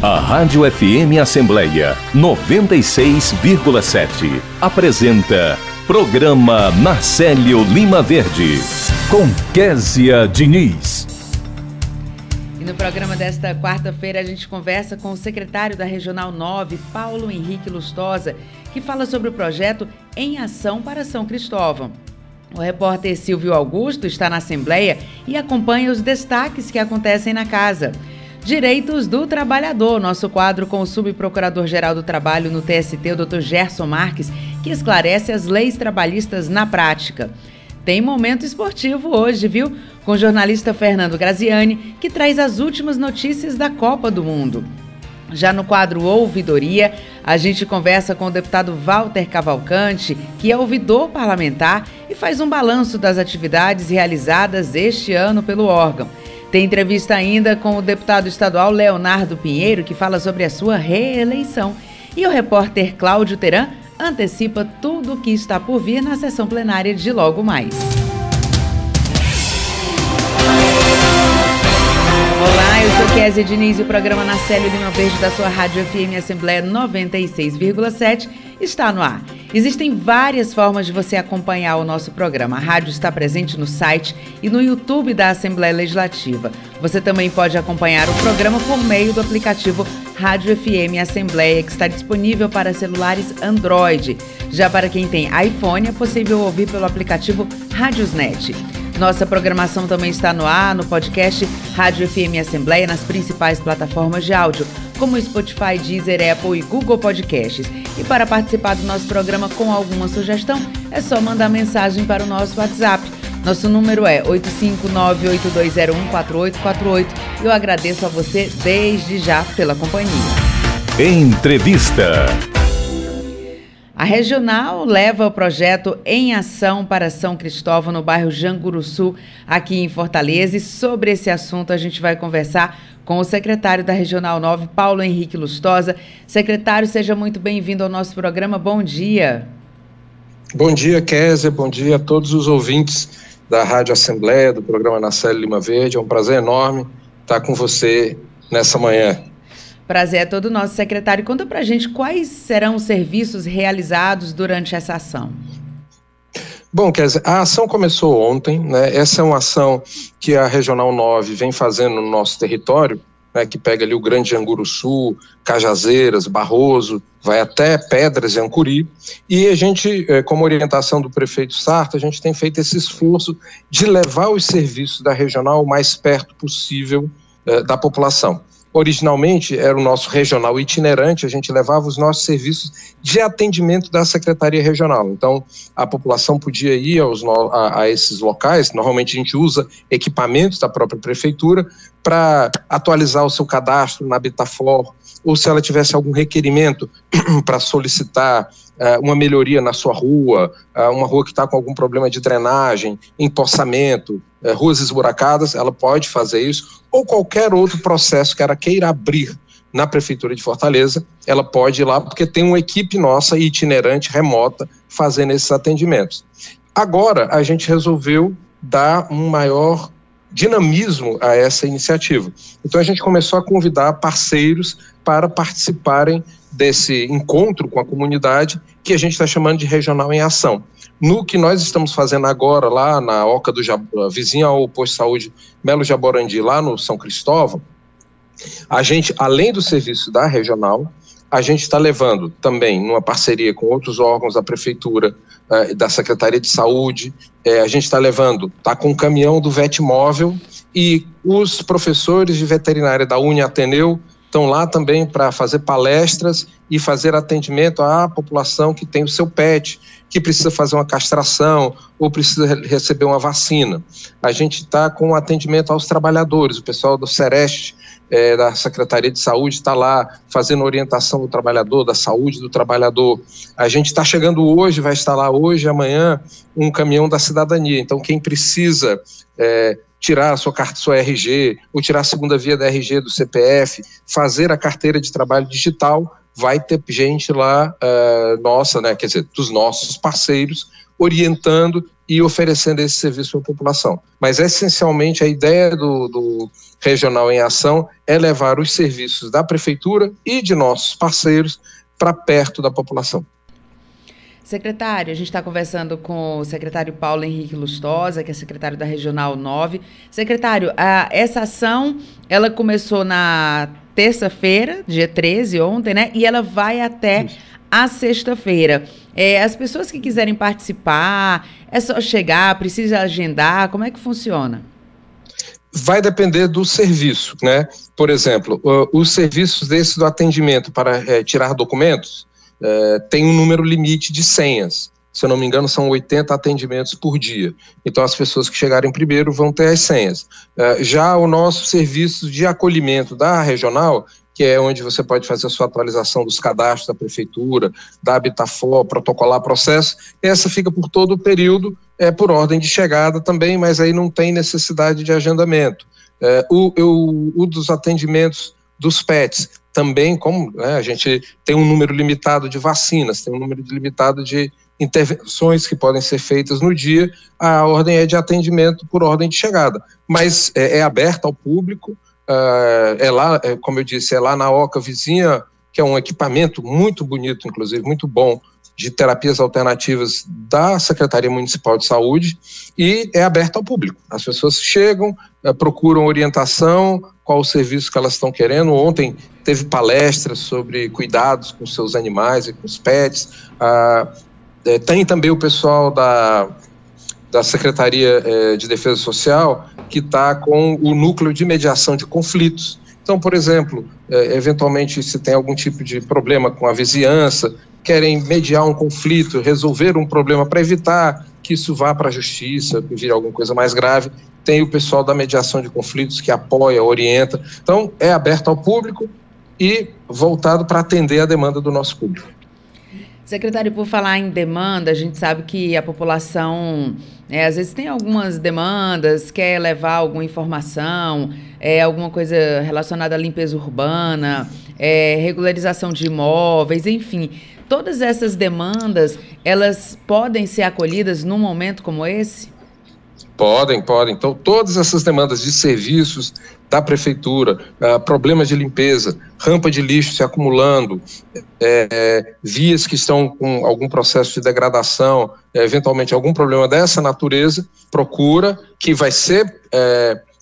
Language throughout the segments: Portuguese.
A Rádio FM Assembleia 96,7 apresenta Programa Marcelo Lima Verde com Késia Diniz. E no programa desta quarta-feira a gente conversa com o secretário da Regional 9, Paulo Henrique Lustosa, que fala sobre o projeto Em Ação para São Cristóvão. O repórter Silvio Augusto está na Assembleia e acompanha os destaques que acontecem na casa. Direitos do Trabalhador, nosso quadro com o subprocurador-geral do Trabalho no TST, o Dr. Gerson Marques, que esclarece as leis trabalhistas na prática. Tem momento esportivo hoje, viu? Com o jornalista Fernando Graziani, que traz as últimas notícias da Copa do Mundo. Já no quadro Ouvidoria, a gente conversa com o deputado Walter Cavalcante, que é ouvidor parlamentar e faz um balanço das atividades realizadas este ano pelo órgão. Tem entrevista ainda com o deputado estadual Leonardo Pinheiro, que fala sobre a sua reeleição. E o repórter Cláudio Teran antecipa tudo o que está por vir na sessão plenária de logo mais. Olá, eu sou Kézia Diniz e o programa Na Célio Lima Verde da sua Rádio FM Assembleia 96,7 está no ar. Existem várias formas de você acompanhar o nosso programa. A rádio está presente no site e no YouTube da Assembleia Legislativa. Você também pode acompanhar o programa por meio do aplicativo Rádio FM Assembleia, que está disponível para celulares Android. Já para quem tem iPhone, é possível ouvir pelo aplicativo Rádiosnet. Nossa programação também está no ar, no podcast Rádio FM Assembleia, nas principais plataformas de áudio, como Spotify, Deezer, Apple e Google Podcasts. E para participar do nosso programa com alguma sugestão, é só mandar mensagem para o nosso WhatsApp. Nosso número é 859-8201-4848. Eu agradeço a você desde já pela companhia. Entrevista. A regional leva o projeto em ação para São Cristóvão, no bairro Janguruçu, aqui em Fortaleza. E sobre esse assunto a gente vai conversar com o secretário da Regional 9, Paulo Henrique Lustosa. Secretário, seja muito bem-vindo ao nosso programa. Bom dia. Bom dia, Kézia. Bom dia a todos os ouvintes da Rádio Assembleia, do programa Nacelle Lima Verde. É um prazer enorme estar com você nessa manhã. Prazer é todo nosso, secretário. Conta pra gente quais serão os serviços realizados durante essa ação. Bom, quer dizer, a ação começou ontem, né? Essa é uma ação que a Regional 9 vem fazendo no nosso território, né, que pega ali o Grande Anguruçu, Cajazeiras, Barroso, vai até Pedras e Ancuri. E a gente, eh, como orientação do prefeito Sarto, a gente tem feito esse esforço de levar os serviços da regional o mais perto possível eh, da população. Originalmente era o nosso regional itinerante, a gente levava os nossos serviços de atendimento da Secretaria Regional. Então, a população podia ir aos, a, a esses locais, normalmente a gente usa equipamentos da própria prefeitura para atualizar o seu cadastro na Bitafor, ou se ela tivesse algum requerimento para solicitar uma melhoria na sua rua, uh, uma rua que está com algum problema de drenagem, empossamento, uh, ruas esburacadas, ela pode fazer isso, ou qualquer outro processo que ela queira abrir na Prefeitura de Fortaleza, ela pode ir lá, porque tem uma equipe nossa itinerante, remota, fazendo esses atendimentos. Agora, a gente resolveu dar um maior dinamismo a essa iniciativa. Então a gente começou a convidar parceiros para participarem desse encontro com a comunidade que a gente está chamando de regional em ação. No que nós estamos fazendo agora lá na Oca do Jab... vizinha ao posto de saúde Melo Jaborandi, lá no São Cristóvão, a gente, além do serviço da regional, a gente está levando também, numa parceria com outros órgãos da prefeitura, eh, da Secretaria de Saúde, eh, a gente está levando, está com um caminhão do Vetmóvel e os professores de veterinária da Uni Ateneu estão lá também para fazer palestras e fazer atendimento à população que tem o seu pet, que precisa fazer uma castração ou precisa receber uma vacina. A gente está com atendimento aos trabalhadores, o pessoal do Sereste é, da Secretaria de Saúde está lá fazendo orientação do trabalhador, da saúde do trabalhador. A gente está chegando hoje, vai estar lá hoje, amanhã, um caminhão da cidadania. Então, quem precisa é, tirar a sua carta, sua RG, ou tirar a segunda via da RG do CPF, fazer a carteira de trabalho digital, vai ter gente lá, uh, nossa, né, quer dizer, dos nossos parceiros, orientando e oferecendo esse serviço a população. Mas essencialmente a ideia do, do Regional em Ação é levar os serviços da prefeitura e de nossos parceiros para perto da população. Secretário, a gente está conversando com o secretário Paulo Henrique Lustosa, que é secretário da Regional 9. Secretário, a, essa ação, ela começou na terça-feira, dia 13, ontem, né? E ela vai até Isso. a sexta-feira. É, as pessoas que quiserem participar, é só chegar, precisa agendar, como é que funciona? Vai depender do serviço, né? Por exemplo, os serviços desse do atendimento para é, tirar documentos, é, tem um número limite de senhas. Se eu não me engano, são 80 atendimentos por dia. Então, as pessoas que chegarem primeiro vão ter as senhas. É, já o nosso serviço de acolhimento da regional, que é onde você pode fazer a sua atualização dos cadastros da prefeitura, da Habitafor, protocolar processo, essa fica por todo o período, é por ordem de chegada também, mas aí não tem necessidade de agendamento. É, o, eu, o dos atendimentos dos PETs, também, como né, a gente tem um número limitado de vacinas, tem um número limitado de intervenções que podem ser feitas no dia, a ordem é de atendimento por ordem de chegada, mas é, é aberta ao público, uh, é lá, é, como eu disse, é lá na Oca vizinha, que é um equipamento muito bonito, inclusive, muito bom, de terapias alternativas da Secretaria Municipal de Saúde e é aberto ao público. As pessoas chegam, procuram orientação, qual o serviço que elas estão querendo. Ontem teve palestras sobre cuidados com seus animais e com os pets. Ah, é, tem também o pessoal da, da Secretaria é, de Defesa Social que está com o núcleo de mediação de conflitos. Então, por exemplo, eventualmente se tem algum tipo de problema com a vizinhança, querem mediar um conflito, resolver um problema para evitar que isso vá para a justiça, vire alguma coisa mais grave, tem o pessoal da mediação de conflitos que apoia, orienta. Então, é aberto ao público e voltado para atender a demanda do nosso público. Secretário, por falar em demanda, a gente sabe que a população é, às vezes tem algumas demandas, quer levar alguma informação, é, alguma coisa relacionada à limpeza urbana, é, regularização de imóveis, enfim. Todas essas demandas, elas podem ser acolhidas num momento como esse? Podem, podem. Então, todas essas demandas de serviços da prefeitura, uh, problemas de limpeza, rampa de lixo se acumulando, é, é, vias que estão com algum processo de degradação, é, eventualmente algum problema dessa natureza, procura, que vai ser,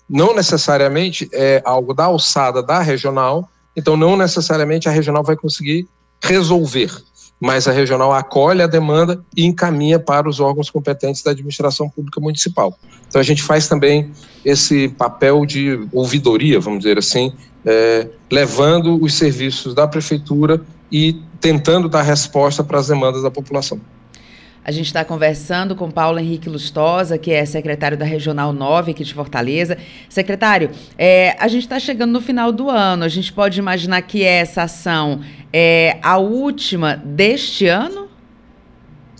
não necessariamente é algo da alçada da regional, então não necessariamente a regional vai conseguir resolver mas a regional acolhe a demanda e encaminha para os órgãos competentes da administração pública municipal. Então a gente faz também esse papel de ouvidoria, vamos dizer assim, é, levando os serviços da prefeitura e tentando dar resposta para as demandas da população. A gente está conversando com Paulo Henrique Lustosa, que é secretário da Regional 9 aqui de Fortaleza. Secretário, é, a gente está chegando no final do ano. A gente pode imaginar que essa ação é a última deste ano?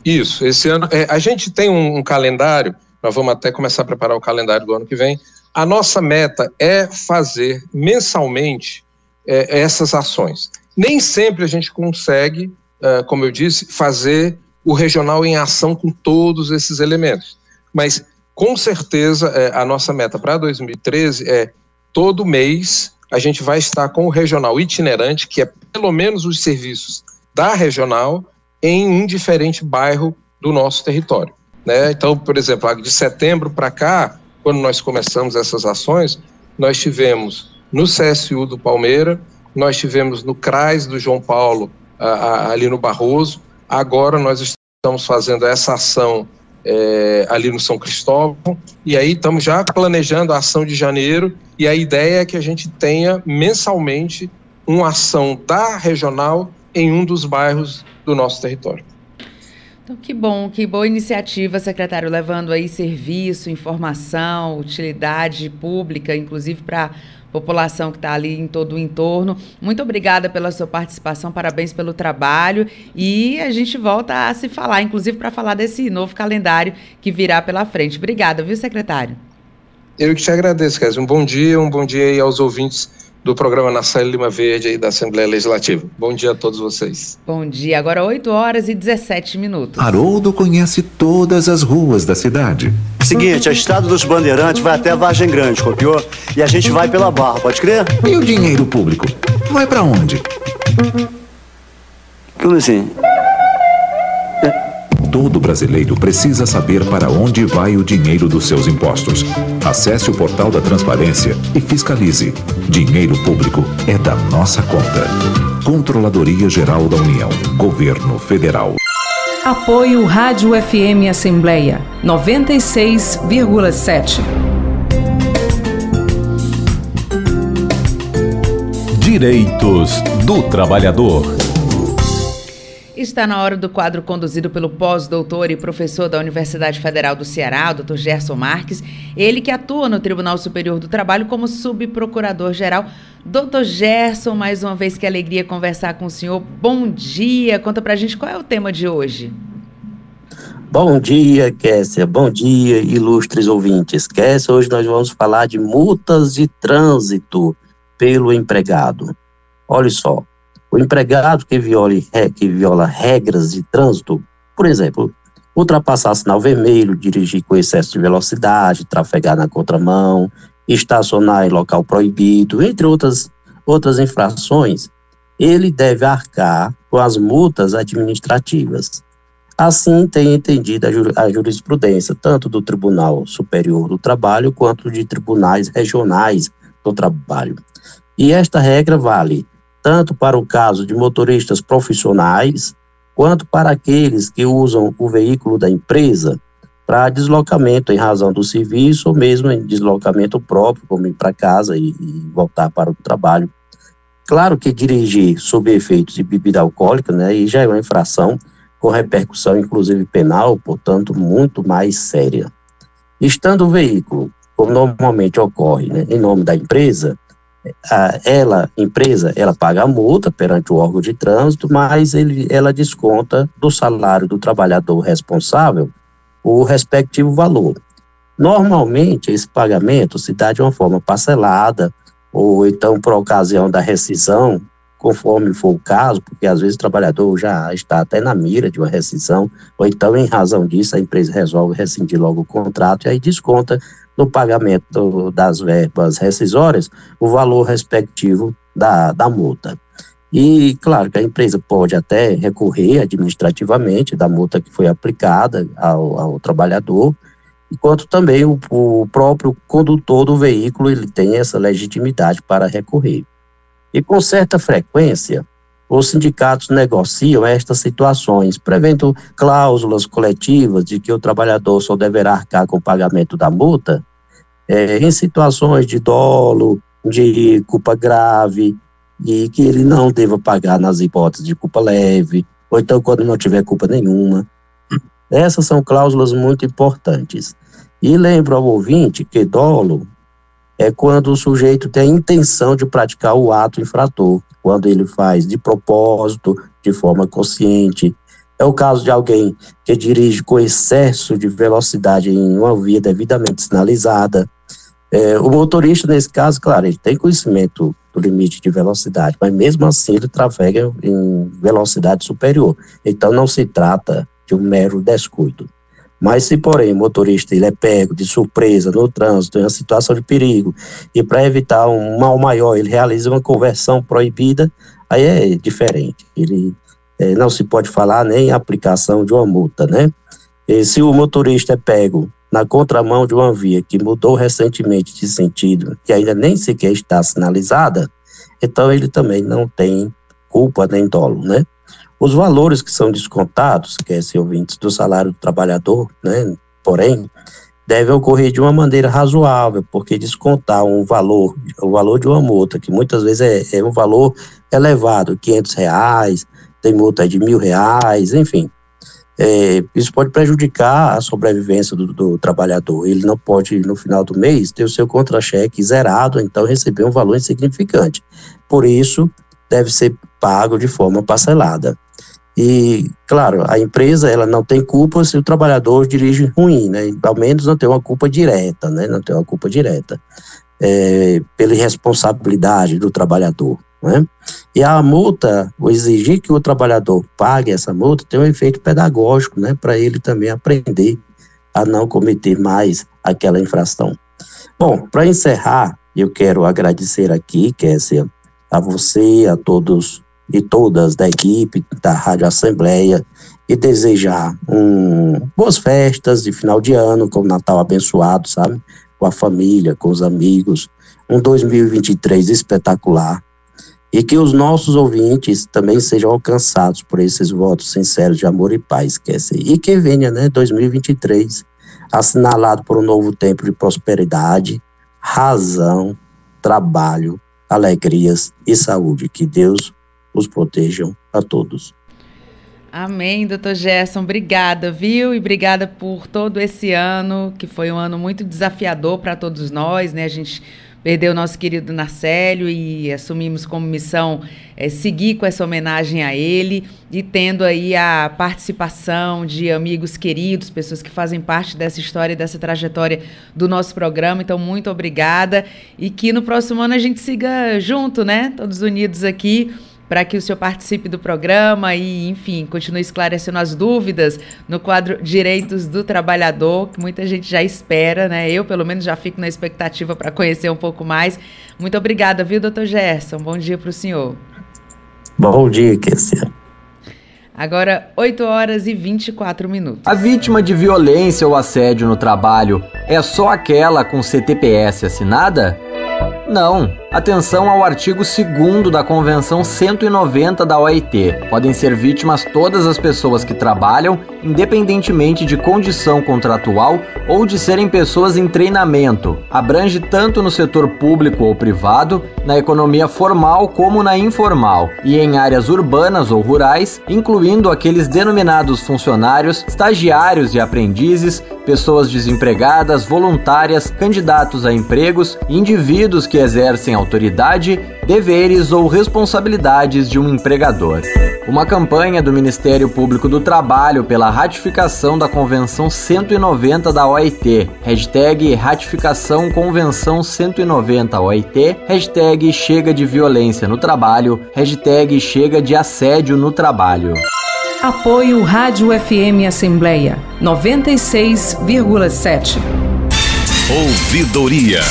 Isso, esse ano. É, a gente tem um, um calendário, nós vamos até começar a preparar o calendário do ano que vem. A nossa meta é fazer mensalmente é, essas ações. Nem sempre a gente consegue, é, como eu disse, fazer o regional em ação com todos esses elementos. Mas, com certeza, é, a nossa meta para 2013 é todo mês a gente vai estar com o regional itinerante, que é pelo menos os serviços da regional em um diferente bairro do nosso território. Né? Então, por exemplo, de setembro para cá, quando nós começamos essas ações, nós tivemos no CSU do Palmeira, nós tivemos no CRAS do João Paulo, ali no Barroso, agora nós estamos fazendo essa ação é, ali no São Cristóvão, e aí estamos já planejando a ação de janeiro, e a ideia é que a gente tenha mensalmente uma ação da regional em um dos bairros do nosso território. Então, que bom, que boa iniciativa, secretário, levando aí serviço, informação, utilidade pública, inclusive para população que está ali em todo o entorno. Muito obrigada pela sua participação, parabéns pelo trabalho e a gente volta a se falar, inclusive para falar desse novo calendário que virá pela frente. Obrigada, viu, secretário? Eu que te agradeço, Kézia. Um bom dia, um bom dia aí aos ouvintes do programa Nacelle Lima Verde e da Assembleia Legislativa. Bom dia a todos vocês. Bom dia, agora 8 horas e 17 minutos. Haroldo conhece todas as ruas da cidade. Seguinte, a estrada dos Bandeirantes vai até a Vargem Grande, copiou? E a gente vai pela Barra, pode crer? E o dinheiro público? Vai para onde? Como assim? Todo brasileiro precisa saber para onde vai o dinheiro dos seus impostos. Acesse o portal da transparência e fiscalize. Dinheiro público é da nossa conta. Controladoria Geral da União. Governo Federal. Apoio Rádio FM Assembleia 96,7. Direitos do Trabalhador. Está na hora do quadro conduzido pelo pós-doutor e professor da Universidade Federal do Ceará, Dr. Gerson Marques, ele que atua no Tribunal Superior do Trabalho como subprocurador-geral. Doutor Gerson, mais uma vez que alegria conversar com o senhor. Bom dia, conta pra gente qual é o tema de hoje. Bom dia, Kessia. Bom dia, ilustres ouvintes. Kessia, hoje nós vamos falar de multas de trânsito pelo empregado. Olha só, o empregado que, viole, que viola regras de trânsito, por exemplo, ultrapassar sinal vermelho, dirigir com excesso de velocidade, trafegar na contramão, estacionar em local proibido, entre outras, outras infrações, ele deve arcar com as multas administrativas. Assim tem entendido a jurisprudência, tanto do Tribunal Superior do Trabalho quanto de tribunais regionais do trabalho. E esta regra vale tanto para o caso de motoristas profissionais, quanto para aqueles que usam o veículo da empresa para deslocamento em razão do serviço ou mesmo em deslocamento próprio, como ir para casa e, e, voltar para o trabalho. Claro que dirigir sob efeitos de bebida alcoólica, né, e já é uma infração com repercussão inclusive penal, portanto muito mais séria. Estando o veículo, como normalmente ocorre, né, em nome da empresa, a, ela, empresa, ela paga a multa perante o órgão de trânsito, mas ele, ela desconta do salário do trabalhador responsável o respectivo valor. Normalmente, esse pagamento se dá de uma forma parcelada, ou então por ocasião da rescisão, conforme for o caso, porque às vezes o trabalhador já está até na mira de uma rescisão, ou então, em razão disso, a empresa resolve rescindir logo o contrato e aí desconta no pagamento das verbas rescisórias o valor respectivo da, da multa. E, claro, que a empresa pode até recorrer administrativamente da multa que foi aplicada ao, ao trabalhador, enquanto também o, o próprio condutor do veículo ele tem essa legitimidade para recorrer. E com certa frequência, os sindicatos negociam estas situações, prevendo cláusulas coletivas de que o trabalhador só deverá arcar com o pagamento da multa é, em situações de dolo, de culpa grave, e que ele não deva pagar nas hipóteses de culpa leve, ou então quando não tiver culpa nenhuma. Essas são cláusulas muito importantes. E lembro ao ouvinte que dolo é quando o sujeito tem a intenção de praticar o ato infrator, quando ele faz de propósito, de forma consciente. É o caso de alguém que dirige com excesso de velocidade em uma via devidamente sinalizada. É, o motorista, nesse caso, claro, ele tem conhecimento do limite de velocidade, mas mesmo assim ele trafega em velocidade superior. Então não se trata de um mero descuido. Mas se, porém, o motorista ele é pego de surpresa no trânsito, em uma situação de perigo, e para evitar um mal maior, ele realiza uma conversão proibida, aí é diferente. Ele é, não se pode falar nem aplicação de uma multa, né? E se o motorista é pego na contramão de uma via que mudou recentemente de sentido, que ainda nem sequer está sinalizada, então ele também não tem culpa nem dolo, né? Os valores que são descontados, que é esse ouvintes, do salário do trabalhador, né, porém, deve ocorrer de uma maneira razoável, porque descontar um valor, o valor de uma multa, que muitas vezes é, é um valor elevado, 500 reais, tem multa de mil reais, enfim, é, isso pode prejudicar a sobrevivência do, do, trabalhador. Ele não pode, no final do mês, ter o seu contra-cheque zerado, então receber um valor insignificante. Por isso, deve ser pago de forma parcelada. E, claro, a empresa ela não tem culpa se o trabalhador dirige ruim, né? Ao menos não tem uma culpa direta, né? Não tem uma culpa direta. é, pela irresponsabilidade do trabalhador. Né? E a multa, o exigir que o trabalhador pague essa multa, tem um efeito pedagógico, né, para ele também aprender a não cometer mais aquela infração. Bom, para encerrar, eu quero agradecer aqui, Kessia, a você, a todos e todas da equipe da Rádio Assembleia e desejar um, boas festas de final de ano, com o Natal abençoado, sabe? Com a família, com os amigos, um 2023 espetacular. E que os nossos ouvintes também sejam alcançados por esses votos sinceros de amor e paz, quer dizer, e que venha, né, 2023, assinalado por um novo tempo de prosperidade, razão, trabalho, alegrias e saúde. Que Deus os protejam a todos. Amém, doutor Gerson. Obrigada, viu? E obrigada por todo esse ano, que foi um ano muito desafiador para todos nós, né? A gente perdeu nosso querido Narcélio e assumimos como missão é, seguir com essa homenagem a ele e tendo aí a participação de amigos queridos, pessoas que fazem parte dessa história e dessa trajetória do nosso programa. Então, muito obrigada e que no próximo ano a gente siga junto, né? Todos unidos aqui para que o senhor participe do programa e, enfim, continue esclarecendo as dúvidas no quadro Direitos do Trabalhador, que muita gente já espera, né? Eu, pelo menos, já fico na expectativa para conhecer um pouco mais. Muito obrigada, viu, doutor Gerson? Bom dia para o senhor. Bom dia, Kessia. Agora, 8 horas e 24 minutos. A vítima de violência ou assédio no trabalho é só aquela com CTPS assinada? Não. Atenção ao artigo 2 da Convenção 190 da OIT. Podem ser vítimas todas as pessoas que trabalham, independentemente de condição contratual ou de serem pessoas em treinamento. Abrange tanto no setor público ou privado, na economia formal como na informal, e em áreas urbanas ou rurais, incluindo aqueles denominados funcionários, estagiários e aprendizes, pessoas desempregadas, voluntárias, candidatos a empregos indivíduos que exercem autoridade, deveres ou responsabilidades de um empregador. Uma campanha do Ministério Público do Trabalho pela ratificação da Convenção 190 da OIT, hashtag ratificação Convenção 190 OIT, hashtag chega de violência no trabalho, hashtag chega de assédio no trabalho. Apoio Rádio FM Assembleia 96,7. Ouvidoria.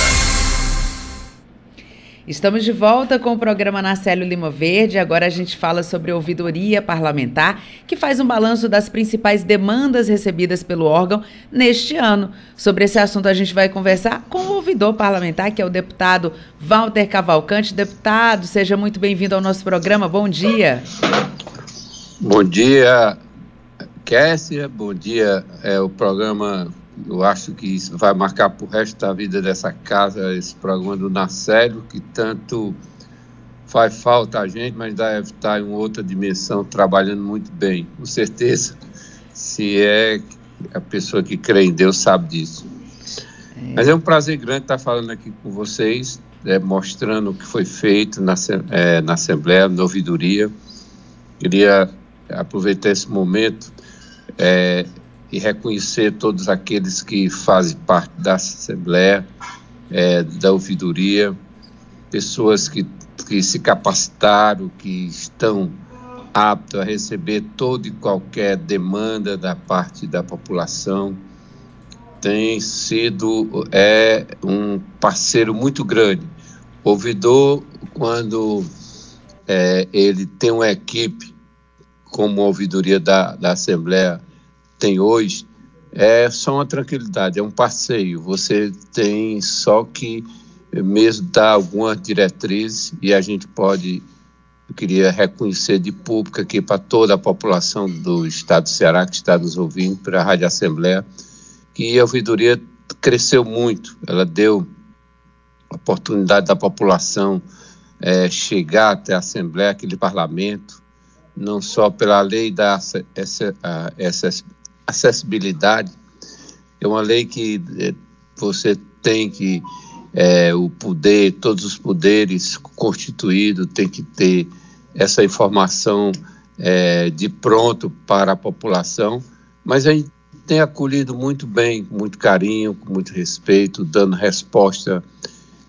Estamos de volta com o programa Narcélio Lima Verde. Agora a gente fala sobre ouvidoria parlamentar, que faz um balanço das principais demandas recebidas pelo órgão neste ano. Sobre esse assunto a gente vai conversar com o ouvidor parlamentar, que é o deputado Walter Cavalcante. Deputado, seja muito bem-vindo ao nosso programa. Bom dia. Bom dia, Kessia. Bom dia. É o programa eu acho que isso vai marcar para o resto da vida dessa casa, esse programa do Nacélio, que tanto faz falta a gente, mas deve estar em outra dimensão, trabalhando muito bem, com certeza. Se é a pessoa que crê em Deus sabe disso. É. Mas é um prazer grande estar falando aqui com vocês, é, mostrando o que foi feito na, é, na Assembleia, na ouvidoria. Queria aproveitar esse momento é, e reconhecer todos aqueles que fazem parte da Assembleia, é, da ouvidoria, pessoas que, que se capacitaram, que estão aptos a receber toda e qualquer demanda da parte da população. Tem sido é, um parceiro muito grande. Ouvidor, quando é, ele tem uma equipe, como a ouvidoria da, da Assembleia, tem hoje é só uma tranquilidade, é um passeio. Você tem só que mesmo dar alguma diretriz e a gente pode, eu queria reconhecer de público aqui para toda a população do estado do Ceará que está nos ouvindo, para a Rádio Assembleia, que a ouvidoria cresceu muito, ela deu oportunidade da população é, chegar até a Assembleia, aquele parlamento, não só pela lei da essa, essa, acessibilidade é uma lei que é, você tem que é, o poder, todos os poderes constituídos tem que ter essa informação é, de pronto para a população, mas a gente tem acolhido muito bem, com muito carinho, com muito respeito, dando resposta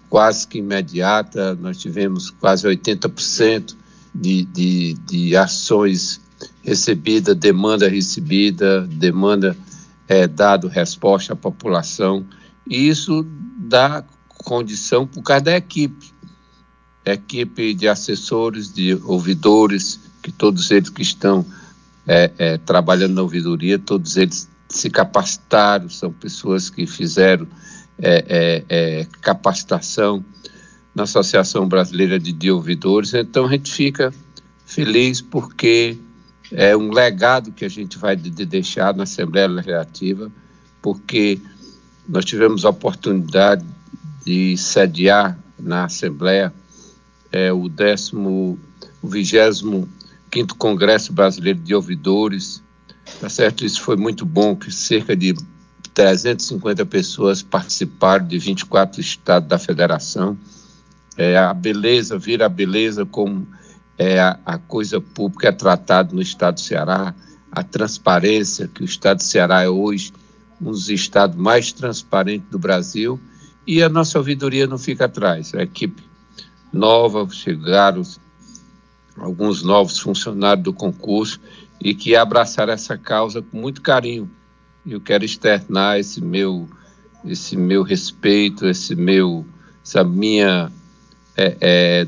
quase que imediata, nós tivemos quase 80% de, de, de ações recebidas, demanda recebida, demanda é, dado resposta à população, e isso dá condição por causa da equipe, equipe de assessores, de ouvidores, que todos eles que estão é, é, trabalhando na ouvidoria, todos eles se capacitaram, são pessoas que fizeram é, é, é capacitação na Associação Brasileira de, de Ouvidores, então a gente fica feliz porque é um legado que a gente vai de, de deixar na Assembleia Legislativa, porque nós tivemos a oportunidade de sediar na Assembleia é, o décimo, o vigésimo quinto Congresso Brasileiro de Ouvidores, tá certo? Isso foi muito bom, que cerca de 350 pessoas participaram de 24 estados da federação. É, a beleza, vira a beleza como é, a, coisa pública é tratada no estado do Ceará, a transparência, que o estado do Ceará é hoje um dos estados mais transparentes do Brasil, e a nossa ouvidoria não fica atrás. A equipe nova, chegaram alguns novos funcionários do concurso e que abraçaram essa causa com muito carinho. Eu quero externar esse meu, esse meu respeito, esse meu, essa minha é, é,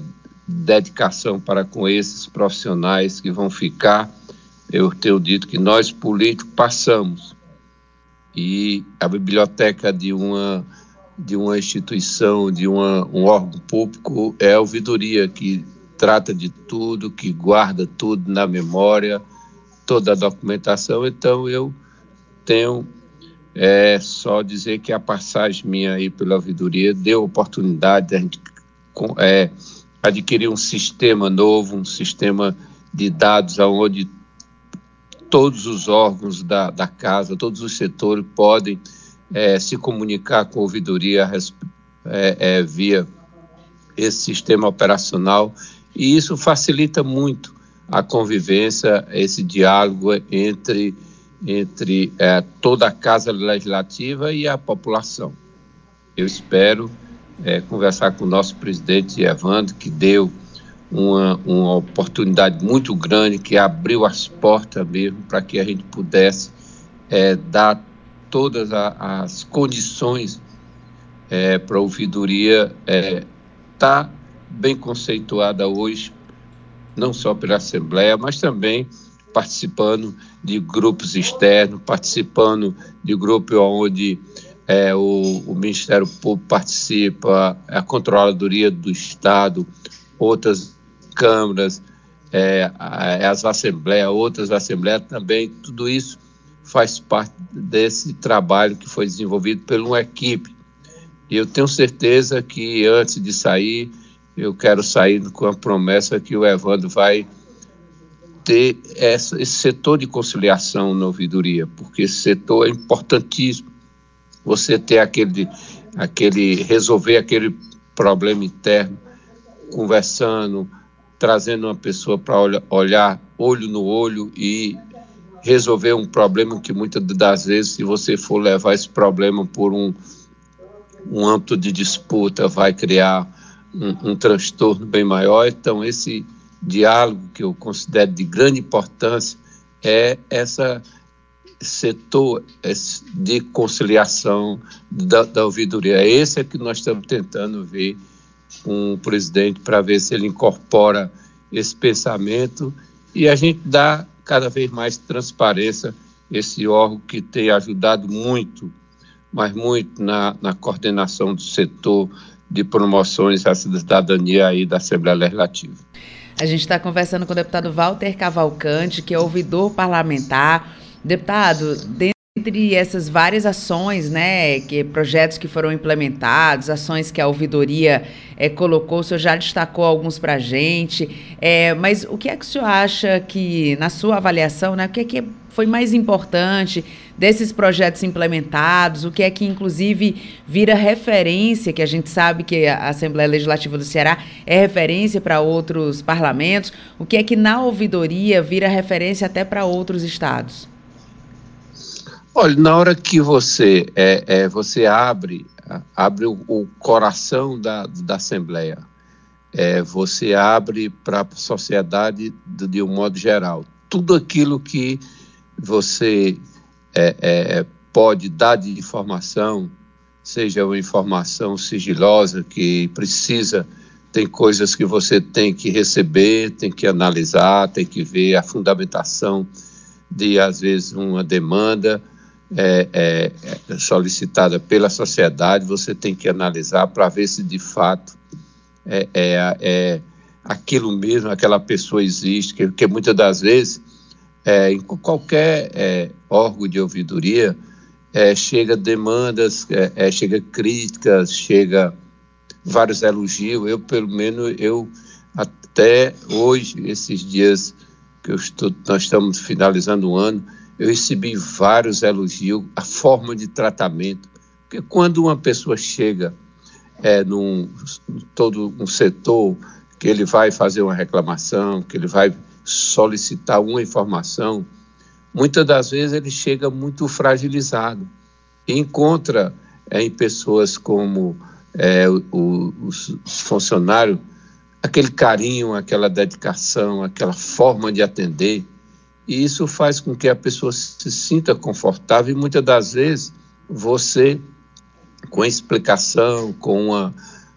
dedicação para com esses profissionais que vão ficar. Eu tenho dito que nós políticos passamos e a biblioteca de uma de uma instituição, de uma, um órgão público, é a ouvidoria, que trata de tudo, que guarda tudo na memória, toda a documentação. Então, eu tenho é, só dizer que a passagem minha aí pela ouvidoria deu oportunidade de a gente é, adquirir um sistema novo, um sistema de dados onde todos os órgãos da, da casa, todos os setores podem é, se comunicar com a ouvidoria é, é, via esse sistema operacional e isso facilita muito a convivência, esse diálogo entre, entre é, toda a Casa Legislativa e a população. Eu espero é, conversar com o nosso presidente Evandro, que deu uma, uma oportunidade muito grande, que abriu as portas mesmo para que a gente pudesse é, dar todas a, as condições é, para a ouvidoria estar é, tá bem conceituada hoje, não só pela Assembleia, mas também participando de grupos externos, participando de grupos onde é, o, o, Ministério Público participa, a Controladoria do Estado, outras câmaras, é, as assembleias, outras assembleias também, tudo isso faz parte desse trabalho que foi desenvolvido por uma equipe. E eu tenho certeza que antes de sair, eu quero sair com a promessa que o Evandro vai ter essa, esse setor de conciliação na ouvidoria, porque esse setor é importantíssimo. Você ter aquele, aquele resolver aquele problema interno, conversando, trazendo uma pessoa para olhar, olho no olho e resolver um problema que muitas das vezes, se você for levar esse problema por um, um âmbito de disputa, vai criar um, um transtorno bem maior. Então, esse diálogo que eu considero de grande importância é essa setor de conciliação da, da ouvidoria. Esse é que nós estamos tentando ver com o presidente para ver se ele incorpora esse pensamento e a gente dá cada vez mais transparência esse órgão que tem ajudado muito, mas muito na, na coordenação do setor de promoções à cidadania aí da Assembleia Legislativa. A gente está conversando com o deputado Walter Cavalcante, que é ouvidor parlamentar. Deputado, dentro entre essas várias ações, né, que projetos que foram implementados, ações que a ouvidoria é, colocou, o senhor já destacou alguns para a gente, é, mas o que é que o senhor acha que, na sua avaliação, né, o que é que foi mais importante desses projetos implementados, o que é que, inclusive, vira referência, que a gente sabe que a Assembleia Legislativa do Ceará é referência para outros parlamentos, o que é que na ouvidoria vira referência até para outros estados? Olha, na hora que você, é, é, você abre abre o, o coração da, da Assembleia. É, você abre para a sociedade de, de, um modo geral. Tudo aquilo que você é, é, pode dar de informação, seja uma informação sigilosa que precisa, tem coisas que você tem que receber, tem que analisar, tem que ver a fundamentação de, às vezes, uma demanda é, é, é solicitada pela sociedade, você tem que analisar para ver se de fato é, é, é, aquilo mesmo, aquela pessoa existe, que, que muitas das vezes, é, em qualquer é, órgão de ouvidoria, é, chega demandas, chega críticas, chega vários elogios. Eu, pelo menos, eu até hoje, esses dias que estou, nós estamos finalizando o ano, eu recebi vários elogios à forma de tratamento, porque quando uma pessoa chega é, num todo um setor que ele vai fazer uma reclamação, que ele vai solicitar uma informação, muitas das vezes ele chega muito fragilizado e encontra é, em pessoas como é, o, os funcionários aquele carinho, aquela dedicação, aquela forma de atender e isso faz com que a pessoa se sinta confortável e muitas das vezes você, com explicação, com, uma,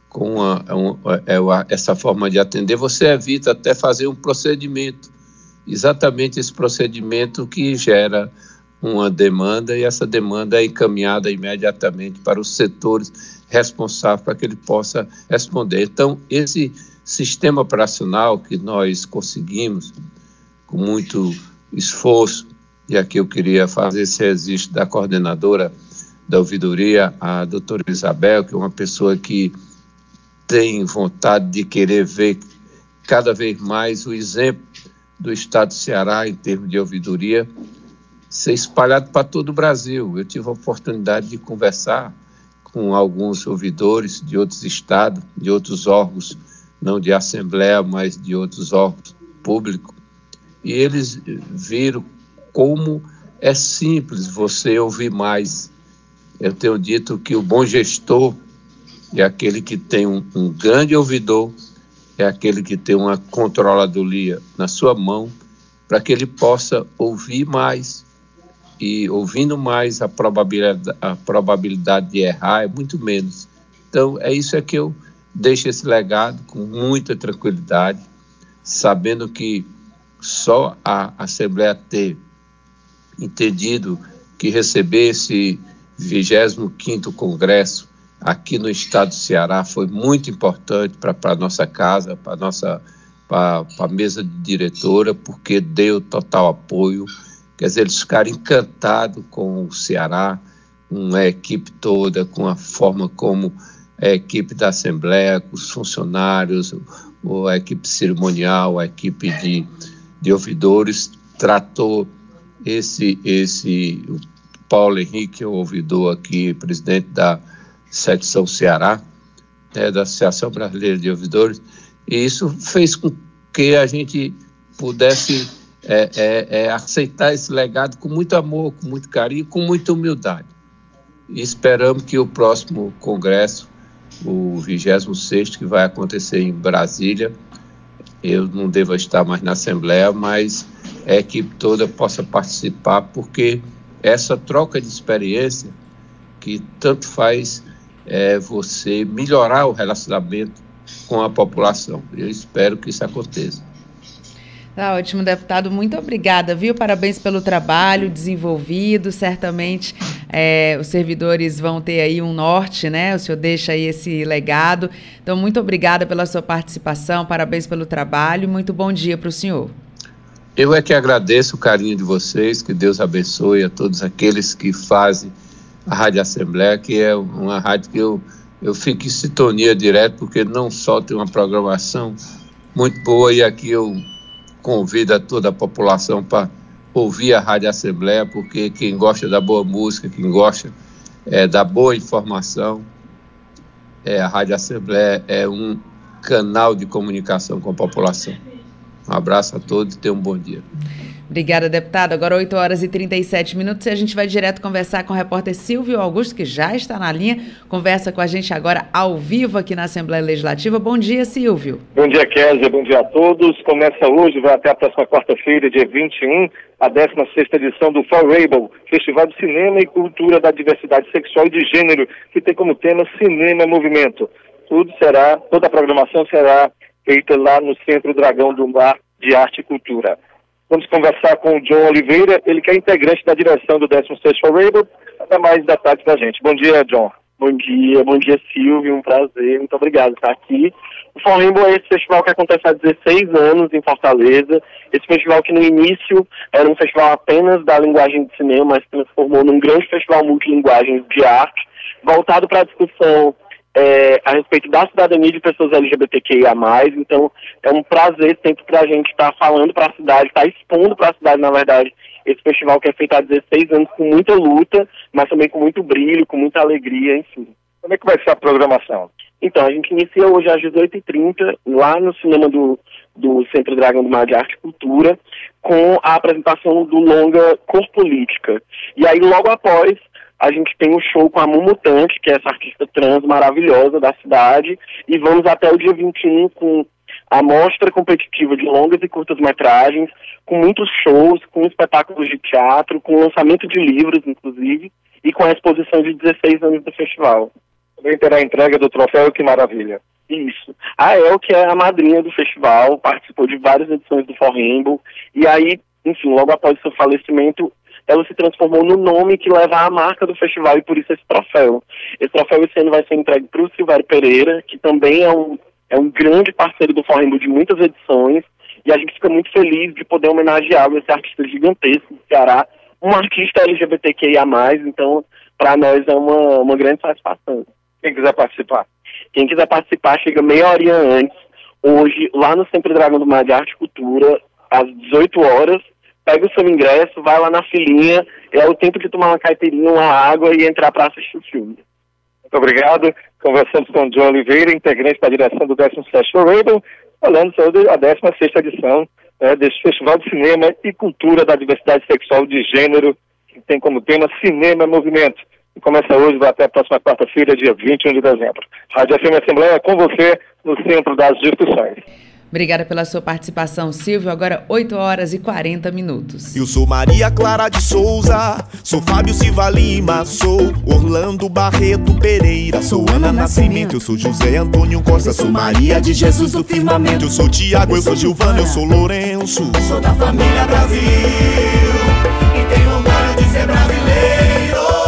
com uma, uma, é, essa forma de atender, você evita até fazer um procedimento. Exatamente esse procedimento que gera uma demanda e essa demanda é encaminhada imediatamente para os setores responsáveis para que ele possa responder. Então, esse sistema operacional que nós conseguimos com muito esforço, e aqui eu queria fazer esse registro da coordenadora da ouvidoria, a doutora Isabel, que é uma pessoa que tem vontade de querer ver cada vez mais o exemplo do Estado do Ceará em termos de ouvidoria ser espalhado para todo o Brasil. Eu tive a oportunidade de conversar com alguns ouvidores de outros estados, de outros órgãos, não de assembleia, mas de outros órgãos públicos, e eles viram como é simples você ouvir mais. Eu tenho dito que o bom gestor é aquele que tem um, um grande ouvidor, é aquele que tem uma controladoria na sua mão, para que ele possa ouvir mais. E ouvindo mais, a probabilidade, a probabilidade de errar é muito menos. Então, é isso é que eu deixo esse legado com muita tranquilidade, sabendo que só a Assembleia ter entendido que receber esse 25º Congresso aqui no estado do Ceará foi muito importante para a nossa casa, para a nossa para a mesa de diretora, porque deu total apoio. Quer dizer, eles ficaram encantados com o Ceará, com a equipe toda, com a forma como a equipe da Assembleia, com os funcionários, a equipe cerimonial, a equipe de de ouvidores tratou esse esse Paulo Henrique, o ouvidor aqui, presidente da secção Ceará, né, da Associação Brasileira de Ouvidores, e isso fez com que a gente pudesse é, é, é, aceitar esse legado com muito amor, com muito carinho, com muita humildade. E esperamos que o próximo congresso, o 26 que vai acontecer em Brasília, eu não devo estar mais na Assembleia, mas a equipe toda possa participar, porque essa troca de experiência que tanto faz é, você melhorar o relacionamento com a população. Eu espero que isso aconteça. Tá ótimo, deputado. Muito obrigada, viu? Parabéns pelo trabalho desenvolvido. Certamente é, os servidores vão ter aí um norte, né? O senhor deixa aí esse legado. Então, muito obrigada pela sua participação, parabéns pelo trabalho. Muito bom dia para o senhor. Eu é que agradeço o carinho de vocês, que Deus abençoe a todos aqueles que fazem a Rádio Assembleia, que é uma rádio que eu, eu fico em sintonia direto, porque não só tem uma programação muito boa, e aqui eu convida toda a população para ouvir a Rádio Assembleia, porque quem gosta da boa música, quem gosta é, da boa informação, é, a Rádio Assembleia é um canal de comunicação com a população. Um abraço a todos e tenham um bom dia. Obrigada, deputado. Agora 8 horas e 37 minutos e a gente vai direto conversar com o repórter Silvio Augusto, que já está na linha. Conversa com a gente agora ao vivo aqui na Assembleia Legislativa. Bom dia, Silvio. Bom dia, Kézia. Bom dia a todos. Começa hoje, vai até a próxima quarta-feira, dia 21, a 16 edição do Fall Rainbow, Festival de Cinema e Cultura da Diversidade Sexual e de Gênero, que tem como tema Cinema Movimento. Tudo será, toda a programação será feita lá no Centro Dragão do Mar de Arte e Cultura. Vamos conversar com o John Oliveira, ele que é integrante da direção do 16 For Rainbow, até mais da tarde para a gente. Bom dia, John. Bom dia, bom dia, Silvio, um prazer, muito obrigado por estar aqui. O For Rainbow é esse festival que acontece há 16 anos em Fortaleza, esse festival que no início era um festival apenas da linguagem de cinema, mas se transformou num grande festival multilinguagem de arte, voltado para a discussão é, a respeito da cidadania de pessoas LGBTQIA+, então é um prazer sempre para a gente estar tá falando para a cidade, estar tá expondo para a cidade, na verdade, esse festival que é feito há 16 anos com muita luta, mas também com muito brilho, com muita alegria, enfim. Como é que vai ser a programação? Então, a gente inicia hoje às 18h30, lá no cinema do, do Centro Dragão do Mar de Arte e Cultura, com a apresentação do longa Cor Política. E aí, logo após, a gente tem um show com a Mumutante, que é essa artista trans maravilhosa da cidade, e vamos até o dia 21 com a mostra competitiva de longas e curtas metragens, com muitos shows, com espetáculos de teatro, com lançamento de livros, inclusive, e com a exposição de 16 anos do festival. Também terá a entrega do troféu, que maravilha. Isso. A El, que é a madrinha do festival, participou de várias edições do For Rainbow, e aí, enfim, logo após seu falecimento, ela se transformou no nome que leva a marca do festival e por isso esse troféu. Esse troféu esse ano vai ser entregue para o Silvério Pereira, que também é um, é um grande parceiro do Forrimbo de muitas edições, e a gente fica muito feliz de poder homenageá-lo, esse artista gigantesco do Ceará, um artista LGBTQIA+, então para nós é uma, uma grande satisfação. Quem quiser participar? Quem quiser participar, chega meia horinha antes, hoje, lá no Sempre Dragão do Mar de Arte e Cultura, às 18 horas, pega o seu ingresso, vai lá na filinha, é o tempo de tomar uma caipirinha, uma água e entrar para assistir o filme. Muito obrigado. Conversamos com o John Oliveira, integrante da direção do 17 Rainbow, falando sobre a 16 edição né, desse Festival de Cinema e Cultura da Diversidade Sexual de Gênero, que tem como tema Cinema Movimento. E começa hoje, vai até a próxima quarta-feira, dia 21 de dezembro. Rádio FM Assembleia com você no centro das discussões. Obrigada pela sua participação, Silvio. Agora 8 horas e 40 minutos. Eu sou Maria Clara de Souza, sou Fábio Silva Lima, sou Orlando Barreto Pereira, sou Ana Nascimento, eu sou José Antônio Costa, sou Maria de Jesus do Firmamento, eu sou Tiago, eu sou Gilvana, eu sou Lourenço, sou da família Brasil.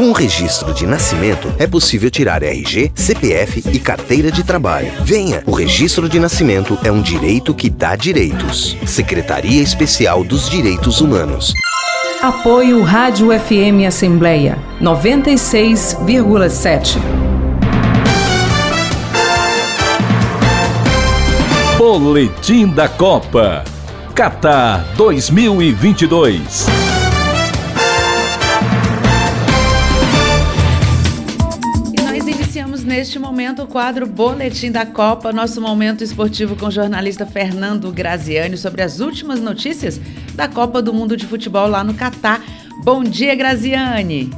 Com o registro de nascimento, é possível tirar RG, CPF e carteira de trabalho. Venha! O registro de nascimento é um direito que dá direitos. Secretaria Especial dos Direitos Humanos. Apoio Rádio FM Assembleia 96,7. Boletim da Copa. Qatar 2022. Neste momento o quadro Boletim da Copa, nosso momento esportivo com o jornalista Fernando Graziani sobre as últimas notícias da Copa do Mundo de Futebol lá no Catar. Bom dia, Graziani.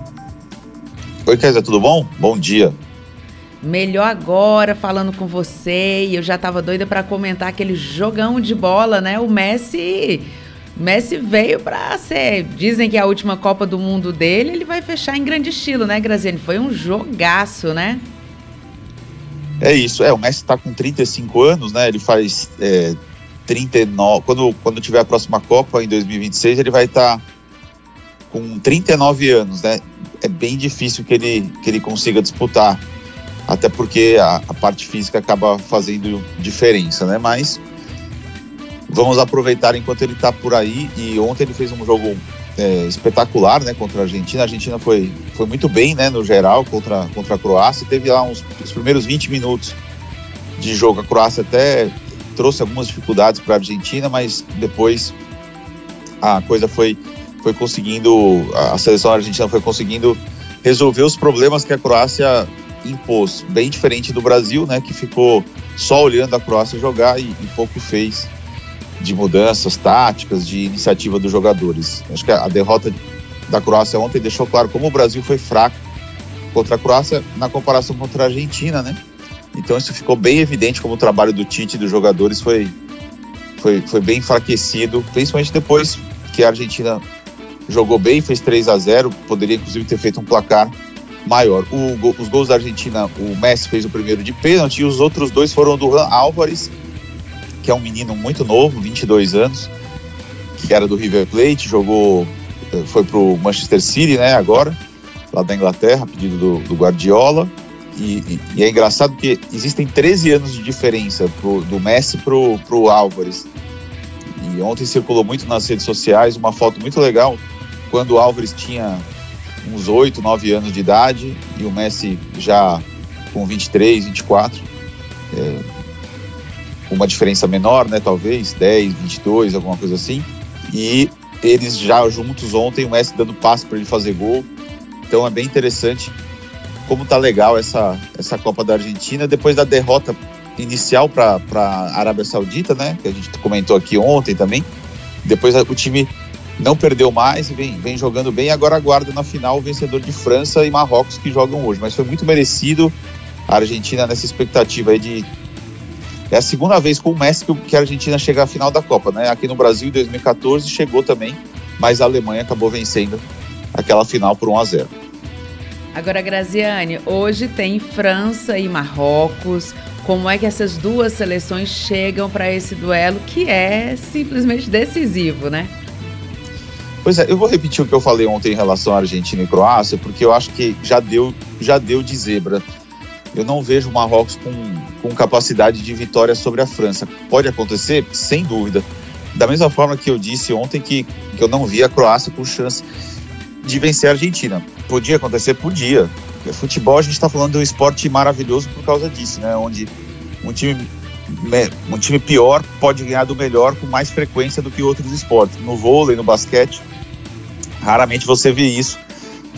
Oi, Kézia, tudo bom? Bom dia. Melhor agora falando com você e eu já estava doida para comentar aquele jogão de bola, né? O Messi Messi veio para ser. Dizem que é a última Copa do Mundo dele, ele vai fechar em grande estilo, né, Graziani? Foi um jogaço, né? É isso, é, o Messi está com 35 anos, né? Ele faz é, 39. Quando, quando tiver a próxima Copa, em 2026, ele vai estar tá com 39 anos, né? É bem difícil que ele, que ele consiga disputar, até porque a, a parte física acaba fazendo diferença, né? Mas vamos aproveitar enquanto ele está por aí. E ontem ele fez um jogo é, espetacular, né, contra a Argentina. A Argentina foi, foi muito bem, né, no geral, contra, contra a Croácia. Teve lá uns os primeiros 20 minutos de jogo. A Croácia até trouxe algumas dificuldades para a Argentina, mas depois a coisa foi, foi conseguindo, a seleção argentina foi conseguindo resolver os problemas que a Croácia impôs. Bem diferente do Brasil, né, que ficou só olhando a Croácia jogar e, e pouco fez de mudanças táticas, de iniciativa dos jogadores. Acho que a, derrota da Croácia ontem deixou claro como o Brasil foi fraco contra a Croácia na comparação contra a Argentina, né? Então isso ficou bem evidente como o trabalho do Tite e dos jogadores foi, foi, foi bem enfraquecido, principalmente depois que a Argentina jogou bem, fez 3 a 0 poderia inclusive ter feito um placar maior. O, os gols da Argentina, o Messi fez o primeiro de pênalti e os outros dois foram do Juan Álvares que é um menino muito novo, 22 anos, que era do River Plate, jogou, eh, foi pro Manchester City, né, agora, lá da Inglaterra, a pedido do, do Guardiola. E, e, é engraçado que existem 13 anos de diferença pro, do Messi pro, pro Álvares. E ontem circulou muito nas redes sociais uma foto muito legal, quando o Álvares tinha uns 8, 9 anos de idade e o Messi já com 23, 24. É, uma diferença menor, né, talvez, 10, 22, alguma coisa assim. E eles já juntos ontem, o Messi dando passe para ele fazer gol. Então é bem interessante como tá legal essa, essa Copa da Argentina. Depois da derrota inicial para a Arábia Saudita, né, que a gente comentou aqui ontem também. Depois o time não perdeu mais vem, vem jogando bem. Agora aguarda na final o vencedor de França e Marrocos que jogam hoje. Mas foi muito merecido a Argentina nessa expectativa aí de é a segunda vez com o Messi que a Argentina chega à final da Copa, né? Aqui no Brasil, em 2014, chegou também, mas a Alemanha acabou vencendo aquela final por 1 a 0. Agora, Graziane, hoje tem França e Marrocos. Como é que essas duas seleções chegam para esse duelo que é simplesmente decisivo, né? Pois é, eu vou repetir o que eu falei ontem em relação à Argentina e Croácia, porque eu acho que já deu, já deu de zebra eu não vejo o Marrocos com, com capacidade de vitória sobre a França. Pode acontecer? Sem dúvida. Da mesma forma que eu disse ontem que, que eu não vi a Croácia com chance de vencer a Argentina. Podia acontecer? Podia. Futebol, a gente está falando de um esporte maravilhoso por causa disso, né? Onde um time, um time pior pode ganhar do melhor com mais frequência do que outros esportes. No vôlei, no basquete, raramente você vê isso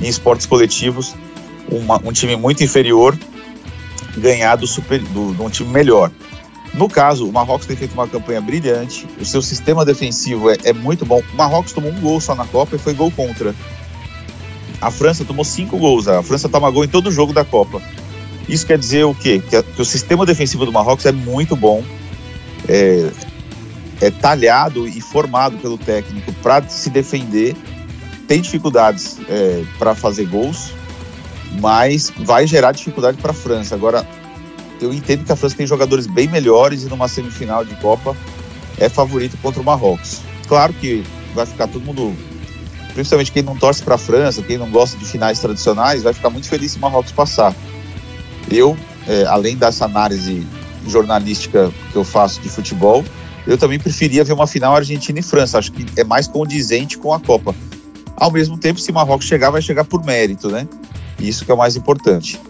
em esportes coletivos. Uma, um time muito inferior ganhar do, super, do, de um time melhor. No caso, o Marrocos tem feito uma campanha brilhante, o seu sistema defensivo é, é, muito bom. O Marrocos tomou um gol só na Copa e foi gol contra. A França tomou cinco gols, a França toma gol em todo jogo da Copa. Isso quer dizer o quê? Que, que o sistema defensivo do Marrocos é muito bom, é, é talhado e formado pelo técnico para se defender, tem dificuldades é, para fazer gols, mas vai gerar dificuldade para a França. Agora, eu entendo que a França tem jogadores bem melhores e numa semifinal de Copa é favorito contra o Marrocos. Claro que vai ficar todo mundo, principalmente quem não torce para a França, quem não gosta de finais tradicionais, vai ficar muito feliz se o Marrocos passar. Eu, é, além dessa análise jornalística que eu faço de futebol, eu também preferia ver uma final Argentina e França. Acho que é mais condizente com a Copa. Ao mesmo tempo, se o Marrocos chegar, vai chegar por mérito, né? Isso que é o mais importante.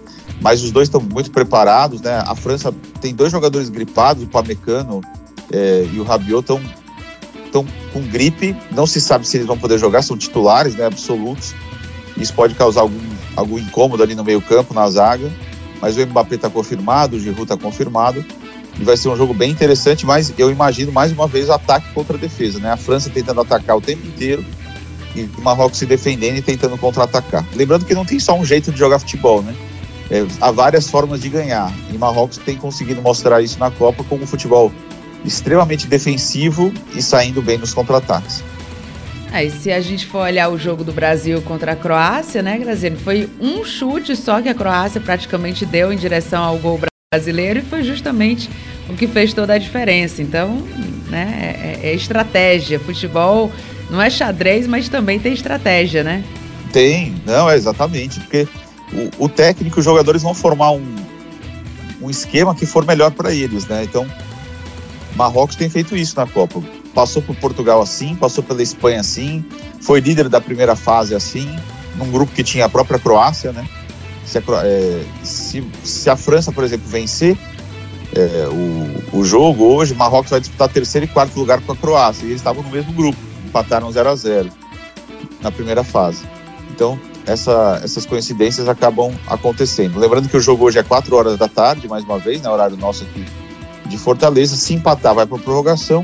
Mas os dois estão muito preparados, né? A França tem dois jogadores gripados, o Pamecano é, e o Rabiot estão com gripe, não se sabe se eles vão poder jogar, são titulares, né, absolutos. Isso pode causar algum, algum incômodo ali no meio-campo, na zaga. Mas o Mbappé está confirmado, o Giroud está confirmado. E vai ser um jogo bem interessante, mas eu imagino mais uma vez ataque contra defesa, né? A França tentando atacar o tempo inteiro e o Marrocos se defendendo e tentando contra-atacar. Lembrando que não tem só um jeito de jogar futebol, né? É, há várias formas de ganhar. E Marrocos tem conseguido mostrar isso na Copa com um futebol extremamente defensivo e saindo bem nos contra-ataques. É, e se a gente for olhar o jogo do Brasil contra a Croácia, né, Graziano? Foi um chute só que a Croácia praticamente deu em direção ao gol brasileiro e foi justamente o que fez toda a diferença. Então, né, é, é estratégia. Futebol não é xadrez, mas também tem estratégia, né? Tem, não, é exatamente. Porque o, o técnico e os jogadores vão formar um, um esquema que for melhor para eles, né? Então, Marrocos tem feito isso na Copa. passou por Portugal assim, passou pela Espanha assim, foi líder da primeira fase assim, num grupo que tinha a própria Croácia, né? Se a, é, se, se a França, por exemplo, vencer é, o, o jogo hoje, Marrocos vai disputar terceiro e quarto lugar com a Croácia, e eles estavam no mesmo grupo, empataram 0 a 0 na primeira fase. Então, essa, essas coincidências acabam acontecendo. Lembrando que o jogo hoje é 4 horas da tarde, mais uma vez, né, horário nosso aqui de Fortaleza. Se empatar, vai para prorrogação.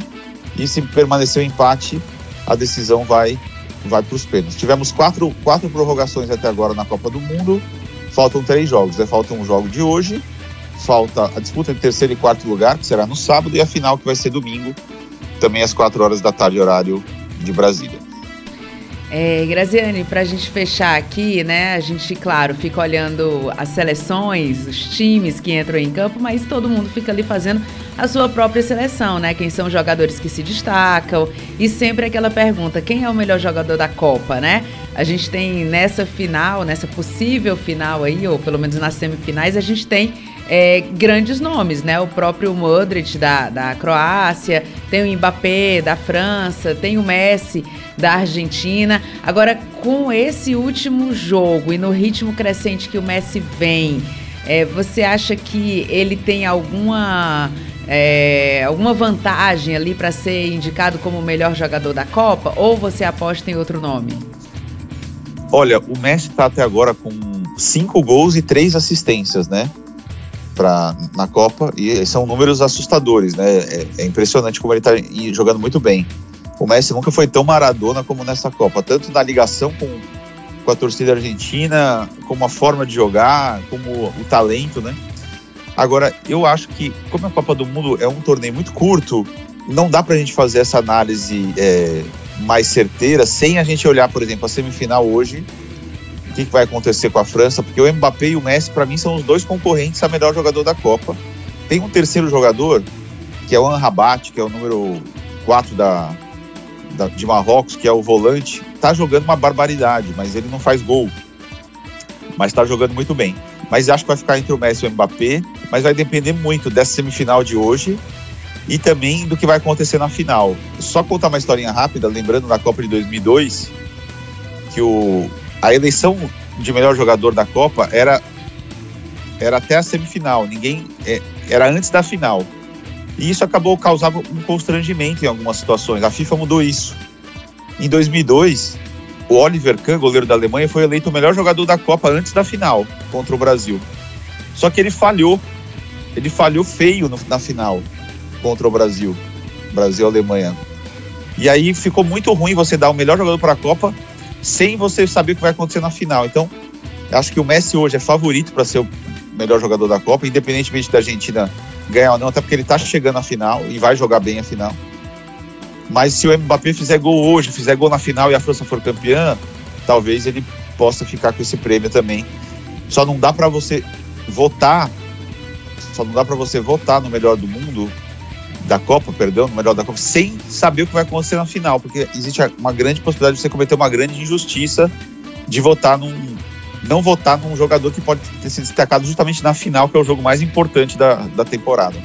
E se permanecer o empate, a decisão vai, vai para os pênaltis. Tivemos quatro, quatro prorrogações até agora na Copa do Mundo. Faltam três jogos. Né? Falta um jogo de hoje, falta a disputa de terceiro e quarto lugar, que será no sábado, e a final, que vai ser domingo, também às 4 horas da tarde, horário de Brasília. É, Graziane, para a gente fechar aqui, né? A gente, claro, fica olhando as seleções, os times que entram em campo, mas todo mundo fica ali fazendo a sua própria seleção, né? Quem são os jogadores que se destacam e sempre aquela pergunta: quem é o melhor jogador da Copa, né? A gente tem nessa final, nessa possível final aí, ou pelo menos nas semifinais, a gente tem é, grandes nomes, né? O próprio Modric da, da Croácia, tem o Mbappé da França, tem o Messi da Argentina. Agora, com esse último jogo e no ritmo crescente que o Messi vem, é, você acha que ele tem alguma é, alguma vantagem ali para ser indicado como o melhor jogador da Copa? Ou você aposta em outro nome? Olha, o Messi está até agora com cinco gols e três assistências, né? Pra, na Copa e são números assustadores, né? É, é impressionante como ele está jogando muito bem. O Messi nunca foi tão maradona como nessa Copa, tanto na ligação com, com a torcida argentina, como a forma de jogar, como o talento, né? Agora, eu acho que, como a Copa do Mundo é um torneio muito curto, não dá para a gente fazer essa análise é, mais certeira sem a gente olhar, por exemplo, a semifinal hoje o que, que vai acontecer com a França, porque o Mbappé e o Messi, para mim, são os dois concorrentes a melhor jogador da Copa. Tem um terceiro jogador, que é o Anrabat, que é o número 4 da, da, de Marrocos, que é o volante, tá jogando uma barbaridade, mas ele não faz gol. Mas tá jogando muito bem. Mas acho que vai ficar entre o Messi e o Mbappé, mas vai depender muito dessa semifinal de hoje e também do que vai acontecer na final. Só contar uma historinha rápida, lembrando da Copa de 2002, que o, a eleição de melhor jogador da Copa era era até a semifinal, ninguém é, era antes da final. E isso acabou causando um constrangimento em algumas situações. A FIFA mudou isso. Em 2002, o Oliver Kahn, goleiro da Alemanha, foi eleito o melhor jogador da Copa antes da final contra o Brasil. Só que ele falhou. Ele falhou feio no, na final contra o Brasil. Brasil-Alemanha. E aí ficou muito ruim você dar o melhor jogador para a Copa sem você saber o que vai acontecer na final. Então, acho que o Messi hoje é favorito para ser o melhor jogador da Copa, independentemente da Argentina ganhar ou não, até porque ele está chegando à final e vai jogar bem a final. Mas se o Mbappé fizer gol hoje, fizer gol na final e a França for campeã, talvez ele possa ficar com esse prêmio também. Só não dá para você votar, só não dá para você votar no melhor do mundo da Copa, perdão, no melhor da Copa, sem saber o que vai acontecer na final, porque existe uma grande possibilidade de você cometer uma grande injustiça de votar num. não votar num jogador que pode ter sido destacado justamente na final, que é o jogo mais importante da, da temporada.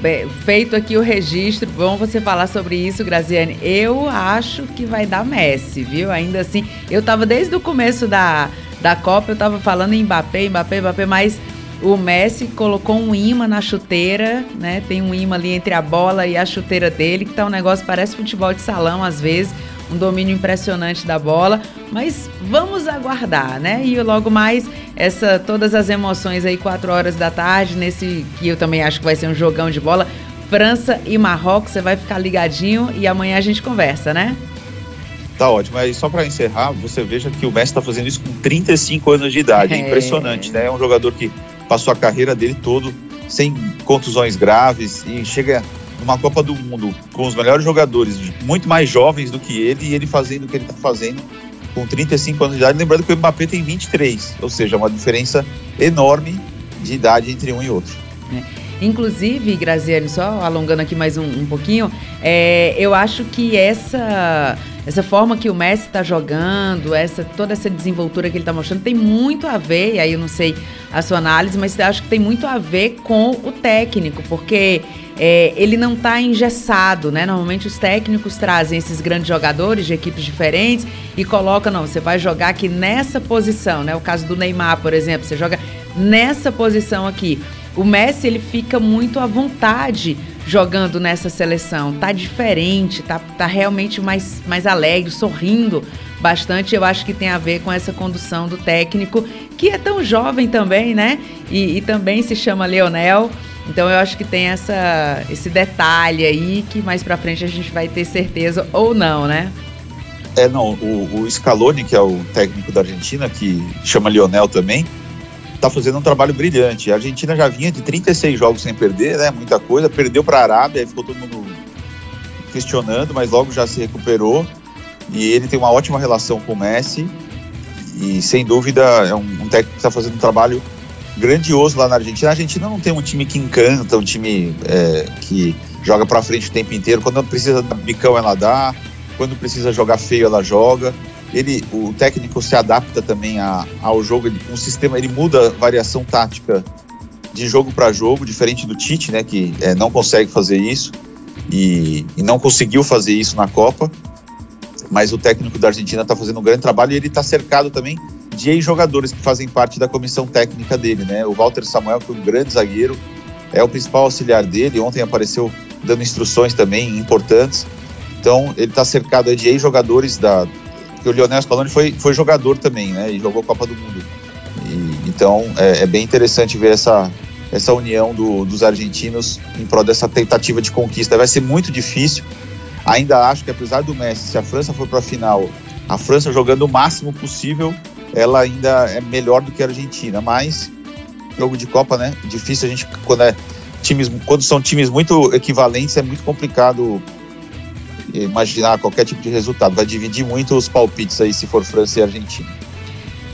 Bem, feito aqui o registro, bom você falar sobre isso, Graziane. Eu acho que vai dar Messi, viu? Ainda assim, eu tava desde o começo da, da Copa, eu tava falando em Mbappé, Mbappé, Mbappé, mas o Messi colocou um imã na chuteira, né? Tem um imã ali entre a bola e a chuteira dele, que tá um negócio parece futebol de salão às vezes, um domínio impressionante da bola, mas vamos aguardar, né? E logo mais essa todas as emoções aí 4 horas da tarde nesse que eu também acho que vai ser um jogão de bola. França e Marrocos, você vai ficar ligadinho e amanhã a gente conversa, né? Tá ótimo. Aí só para encerrar, você veja que o Messi está fazendo isso com 35 anos de idade. É impressionante, né? É um jogador que passou a carreira dele todo sem contusões graves e chega numa Copa do Mundo com os melhores jogadores, muito mais jovens do que ele, e ele fazendo o que ele está fazendo com 35 anos de idade. Lembrando que o Mbappé tem 23, ou seja, uma diferença enorme de idade entre um e outro. É. Inclusive, Graziane, só alongando aqui mais um, um pouquinho, é, eu acho que essa essa forma que o Messi está jogando, essa toda essa desenvoltura que ele está mostrando tem muito a ver, e aí eu não sei a sua análise, mas acho que tem muito a ver com o técnico, porque é, ele não está engessado, né? Normalmente os técnicos trazem esses grandes jogadores de equipes diferentes e colocam, não, você vai jogar aqui nessa posição, né? O caso do Neymar, por exemplo, você joga nessa posição aqui. O Messi ele fica muito à vontade jogando nessa seleção. Tá diferente, tá, tá realmente mais, mais alegre, sorrindo bastante. Eu acho que tem a ver com essa condução do técnico, que é tão jovem também, né? E, e também se chama Leonel. Então eu acho que tem essa, esse detalhe aí que mais para frente a gente vai ter certeza ou não, né? É, não, o, o Scaloni, que é o técnico da Argentina, que chama Lionel também, tá fazendo um trabalho brilhante. A Argentina já vinha de 36 jogos sem perder, né? Muita coisa. Perdeu para a Arábia, ficou todo mundo questionando, mas logo já se recuperou. E ele tem uma ótima relação com o Messi. E sem dúvida é um, um técnico que está fazendo um trabalho grandioso lá na Argentina. A Argentina não tem um time que encanta, um time é, que joga para frente o tempo inteiro. Quando precisa dar bicão, ela dá. Quando precisa jogar feio, ela joga ele, o técnico se adapta também a, ao jogo, ele, um sistema, ele muda a variação tática de jogo para jogo, diferente do Tite, né, que é, não consegue fazer isso e, e, não conseguiu fazer isso na Copa. Mas o técnico da Argentina está fazendo um grande trabalho e ele está cercado também de ex-jogadores que fazem parte da comissão técnica dele, né? O Walter Samuel, que é um grande zagueiro, é o principal auxiliar dele. Ontem apareceu dando instruções também importantes. Então, ele está cercado de ex-jogadores da, porque o Lionel Scaloni foi, foi jogador também, né? E jogou Copa do Mundo. E, então é, é, bem interessante ver essa, essa união do, dos argentinos em prol dessa tentativa de conquista. Vai ser muito difícil. Ainda acho que apesar do Messi, se a França for para a final, a França jogando o máximo possível, ela ainda é melhor do que a Argentina. Mas jogo de Copa, né? Difícil a gente quando é times quando são times muito equivalentes é muito complicado imaginar qualquer tipo de resultado. Vai dividir muito os palpites aí se for França e Argentina.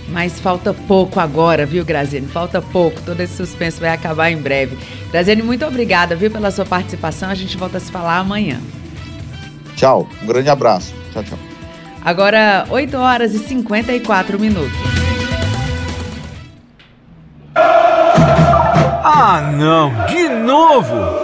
Mas falta pouco agora, viu, Graziane? Falta pouco. Todo esse suspense vai acabar em breve. Graziane, muito obrigada, viu, pela sua participação. A gente volta a se falar amanhã. Tchau. Um grande abraço. Tchau, tchau. Agora, 8 horas e 54 minutos. Ah, não! De novo!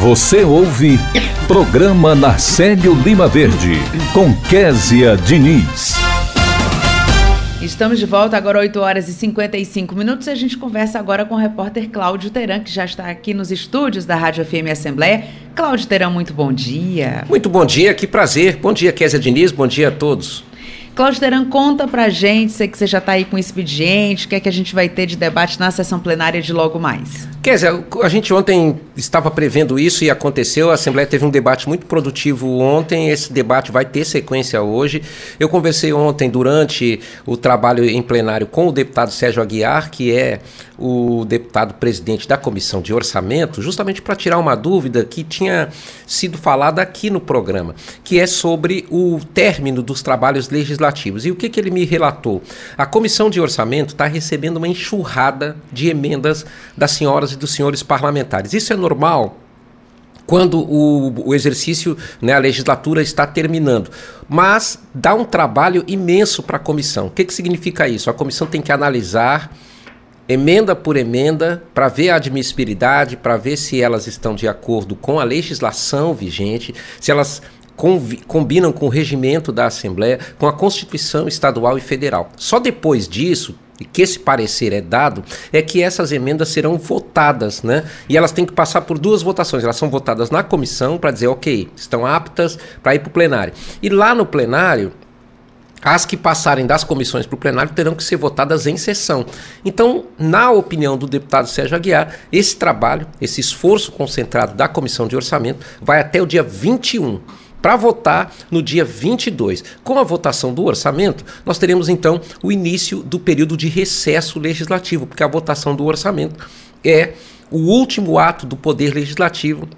Você ouve Programa Narcélio Lima Verde, com Késia Diniz. Estamos de volta agora 8 horas e 55 minutos e a gente conversa agora com o repórter Cláudio Teran, que já está aqui nos estúdios da Rádio FM Assembleia. Cláudio Teran, muito bom dia. Muito bom dia, que prazer. Bom dia, Késia Diniz, bom dia a todos. Cláudio Teran, conta pra gente, sei que você já está aí com o expediente, o que é que a gente vai ter de debate na sessão plenária de logo mais. Kézia, a gente ontem estava prevendo isso e aconteceu, a Assembleia teve um debate muito produtivo ontem, esse debate vai ter sequência hoje. Eu conversei ontem, durante o trabalho em plenário, com o deputado Sérgio Aguiar, que é o deputado presidente da Comissão de Orçamento, justamente para tirar uma dúvida que tinha sido falada aqui no programa, que é sobre o término dos trabalhos legislativos. E o que, que ele me relatou? A Comissão de Orçamento está recebendo uma enxurrada de emendas das senhoras e dos senhores parlamentares. Isso é normal? quando o, o, exercício, né, a legislatura está terminando. Mas dá um trabalho imenso para a comissão. O que, que significa isso? A comissão tem que analisar emenda por emenda, para ver a admissibilidade, para ver se elas estão de acordo com a legislação vigente, se elas combinam com o regimento da Assembleia, com a Constituição estadual e federal. Só depois disso, e que esse parecer é dado, é que essas emendas serão votadas, né? E elas têm que passar por duas votações. Elas são votadas na comissão para dizer, ok, estão aptas para ir para o plenário. E lá no plenário, as que passarem das comissões para o plenário terão que ser votadas em sessão. Então, na opinião do deputado Sérgio Aguiar, esse trabalho, esse esforço concentrado da comissão de orçamento vai até o dia 21 para votar no dia 22. Com a votação do orçamento, nós teremos então o início do período de recesso legislativo, porque a votação do orçamento é o último ato do poder legislativo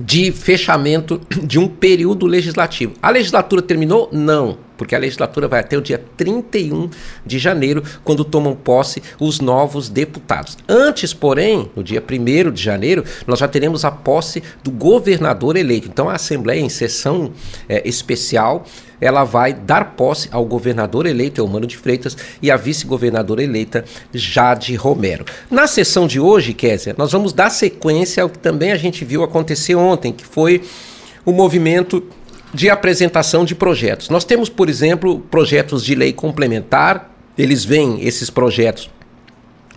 de fechamento de um período legislativo. A legislatura terminou? Não, porque a legislatura vai até o dia 31 de janeiro, quando tomam posse os novos deputados. Antes, porém, no dia 1 de janeiro, nós já teremos a posse do governador eleito. Então, a Assembleia, em sessão é, especial, ela vai dar posse ao governador eleito, Eumano de Freitas, e à vice-governadora eleita, Jade Romero. Na sessão de hoje, Kézia, nós vamos dar sequência ao que também a gente viu acontecer ontem, que foi o movimento de apresentação de projetos. Nós temos, por exemplo, projetos de lei complementar, eles vêm, esses projetos,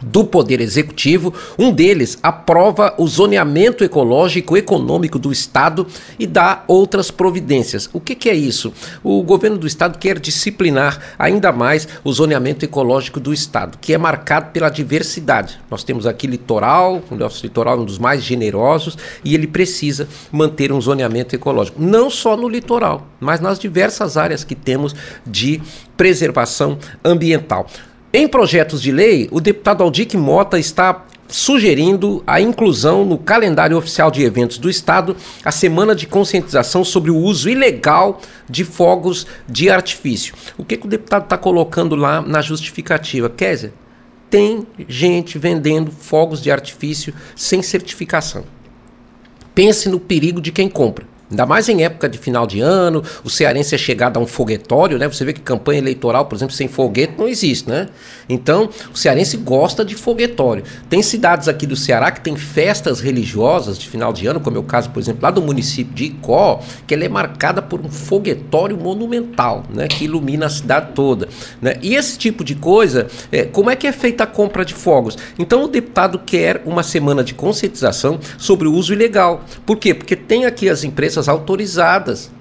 do Poder Executivo. Um deles aprova o zoneamento ecológico econômico do Estado e dá outras providências. O que, que, é isso? O governo do Estado quer disciplinar ainda mais o zoneamento ecológico do Estado, que é marcado pela diversidade. Nós temos aqui litoral, o nosso litoral é um dos mais generosos e ele precisa manter um zoneamento ecológico, não só no litoral, mas nas diversas áreas que temos de preservação ambiental. Em projetos de lei, o deputado Aldic Mota está sugerindo a inclusão no calendário oficial de eventos do Estado a semana de conscientização sobre o uso ilegal de fogos de artifício. O que, que o deputado está colocando lá na justificativa? Kézia, tem gente vendendo fogos de artifício sem certificação. Pense no perigo de quem compra. Ainda mais em época de final de ano, o cearense é chegado a um foguetório, né? Você vê que campanha eleitoral, por exemplo, sem foguete não existe, né? Então, o cearense gosta de foguetório. Tem cidades aqui do Ceará que tem festas religiosas de final de ano, como é o caso, por exemplo, lá do município de Icó, que ela é marcada por um foguetório monumental, né? Que ilumina a cidade toda, né? E esse tipo de coisa, é, como é que é feita a compra de fogos? Então, o deputado quer uma semana de conscientização sobre o uso ilegal. Por quê? Porque tem aqui as empresas empresas autorizadas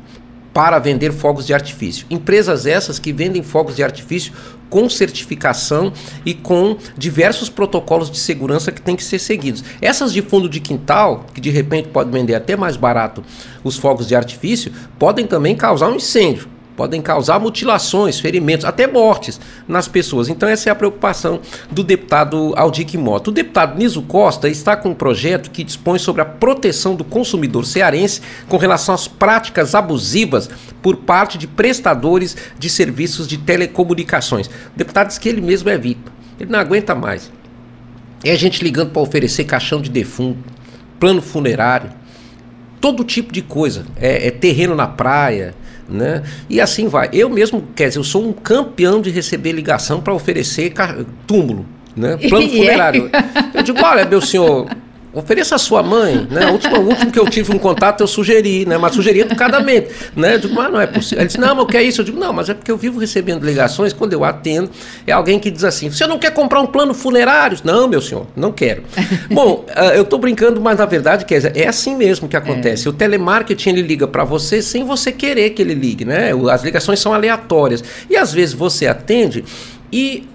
para vender fogos de artifício. Empresas essas que vendem fogos de artifício com certificação e com diversos protocolos de segurança que têm que ser seguidos. Essas de fundo de quintal, que de repente podem vender até mais barato os fogos de artifício, podem também causar um incêndio podem causar mutilações, ferimentos, até mortes nas pessoas. Então essa é a preocupação do deputado Aldic Mota. O deputado Niso Costa está com um projeto que dispõe sobre a proteção do consumidor cearense com relação às práticas abusivas por parte de prestadores de serviços de telecomunicações. O deputado diz que ele mesmo é vítima. Ele não aguenta mais. É a gente ligando para oferecer caixão de defunto, plano funerário, todo tipo de coisa. É, é terreno na praia, né? E assim vai. Eu mesmo, quer dizer, eu sou um campeão de receber ligação para oferecer túmulo, né? Plano funerário. Eu digo, olha, meu senhor, Ofereça a sua mãe, né? O último, o último que eu tive um contato eu sugeri, né? Mas sugeri educadamente, né? Eu digo, mas não é possível. Ele disse, não, mas o que é isso? Eu digo, não, mas é porque eu vivo recebendo ligações, quando eu atendo, é alguém que diz assim, você não quer comprar um plano funerário? Não, meu senhor, não quero. Bom, uh, eu estou brincando, mas na verdade, quer dizer, é assim mesmo que acontece. É. O telemarketing, ele liga para você sem você querer que ele ligue, né? As ligações são aleatórias. E às vezes você atende e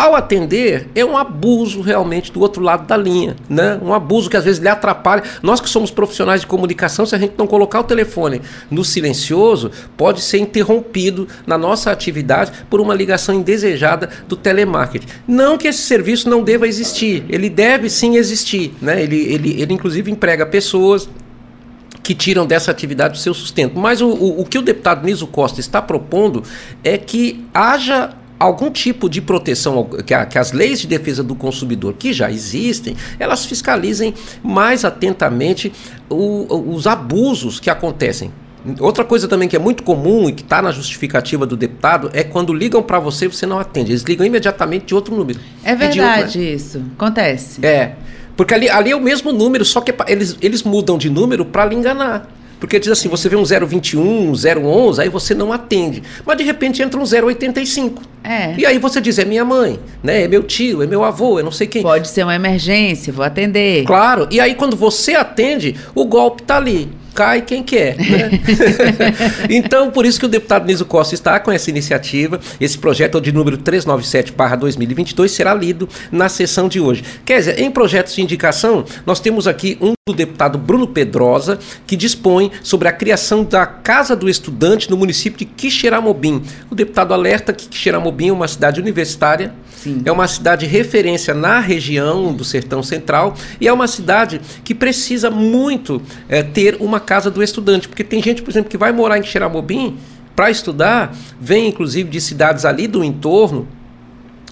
ao atender, é um abuso realmente do outro lado da linha, né? Um abuso que às vezes lhe atrapalha. Nós que somos profissionais de comunicação, se a gente não colocar o telefone no silencioso, pode ser interrompido na nossa atividade por uma ligação indesejada do telemarketing. Não que esse serviço não deva existir, ele deve sim existir, né? Ele, ele, ele inclusive emprega pessoas, que tiram dessa atividade o seu sustento. Mas o, o, o, que o deputado Niso Costa está propondo é que haja algum tipo de proteção, que, a, que, as leis de defesa do consumidor que já existem, elas fiscalizem mais atentamente o, os abusos que acontecem. Outra coisa também que é muito comum e que está na justificativa do deputado é quando ligam para você você não atende. Eles ligam imediatamente de outro número. É verdade é isso. Acontece. É. Porque ali, ali é o mesmo número, só que eles, eles mudam de número para lhe enganar. Porque diz assim, você vê um 021, um 011, aí você não atende. Mas de repente entra um 085. É. E aí você diz, é minha mãe, né? É meu tio, é meu avô, é não sei quem. Pode ser uma emergência, vou atender. Claro. E aí quando você atende, o golpe tá ali cai quem quer. Né? então, por isso que o deputado Niso Costa está com essa iniciativa. Esse projeto de número 397-2022 será lido na sessão de hoje. Quer dizer, em projetos de indicação, nós temos aqui um do deputado Bruno Pedrosa, que dispõe sobre a criação da Casa do Estudante no município de Quixeramobim. O deputado alerta que Quixeramobim é uma cidade universitária Sim. É uma cidade referência na região do Sertão Central e é uma cidade que precisa muito é, ter uma casa do estudante, porque tem gente, por exemplo, que vai morar em Xeramobim para estudar, vem inclusive de cidades ali do entorno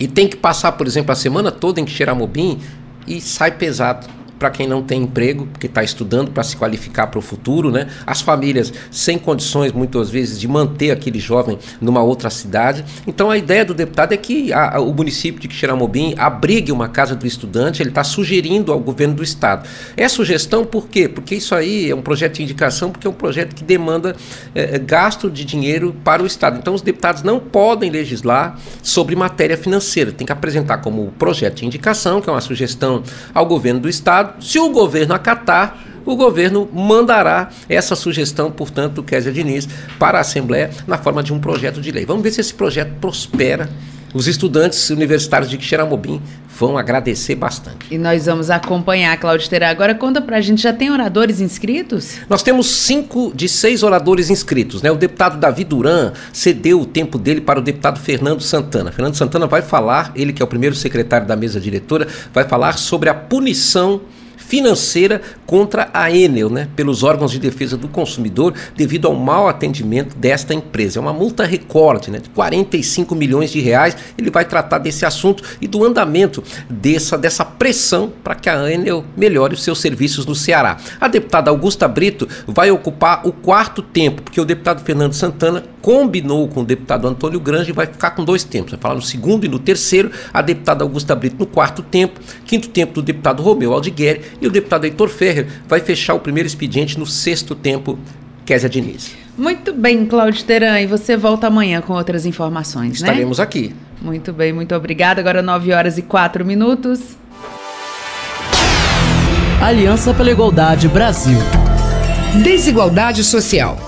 e tem que passar, por exemplo, a semana toda em Xeramobim e sai pesado para quem não tem emprego, porque está estudando para se qualificar para o futuro, né? As famílias sem condições, muitas vezes, de manter aquele jovem numa outra cidade. Então, a ideia do deputado é que a, a, o município de Quixeramobim abrigue uma casa do estudante, ele está sugerindo ao governo do estado. É sugestão por quê? Porque isso aí é um projeto de indicação, porque é um projeto que demanda é, é gasto de dinheiro para o estado. Então, os deputados não podem legislar sobre matéria financeira, tem que apresentar como projeto de indicação, que é uma sugestão ao governo do estado se o governo acatar, o governo mandará essa sugestão, portanto, do Kézia Diniz para a Assembleia na forma de um projeto de lei. Vamos ver se esse projeto prospera. Os estudantes universitários de Xeramobim vão agradecer bastante. E nós vamos acompanhar, Claudio Terá. Agora conta pra gente, já tem oradores inscritos? Nós temos cinco de seis oradores inscritos. Né? O deputado Davi Duran cedeu o tempo dele para o deputado Fernando Santana. Fernando Santana vai falar, ele que é o primeiro secretário da mesa diretora, vai falar sobre a punição financeira contra a Enel, né, pelos órgãos de defesa do consumidor, devido ao mau atendimento desta empresa. É uma multa recorde né, de 45 milhões de reais. Ele vai tratar desse assunto e do andamento dessa, dessa pressão para que a Enel melhore os seus serviços no Ceará. A deputada Augusta Brito vai ocupar o quarto tempo, porque o deputado Fernando Santana combinou com o deputado Antônio Grange e vai ficar com dois tempos. Vai falar no segundo e no terceiro, a deputada Augusta Brito no quarto tempo, quinto tempo do deputado Romeu Aldigueri e o deputado Heitor Ferrer vai fechar o primeiro expediente no sexto tempo, Kézia Diniz. Muito bem, Cláudio Teran, e você volta amanhã com outras informações, Estaremos né? aqui. Muito bem, muito obrigada. Agora 9 horas e 4 minutos. Aliança pela Igualdade Brasil. Desigualdade social.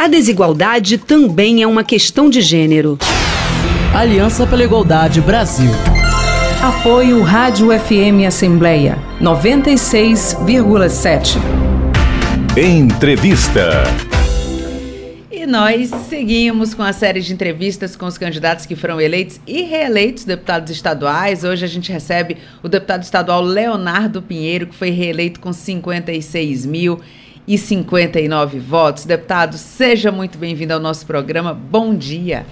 A desigualdade também é uma questão de gênero. Aliança pela Igualdade Brasil. Apoio Rádio FM Assembleia 96,7. Entrevista. E nós seguimos com a série de entrevistas com os candidatos que foram eleitos e reeleitos deputados estaduais. Hoje a gente recebe o deputado estadual Leonardo Pinheiro, que foi reeleito com 56 mil e 59 votos. Deputado, seja muito bem-vindo ao nosso programa. Bom dia.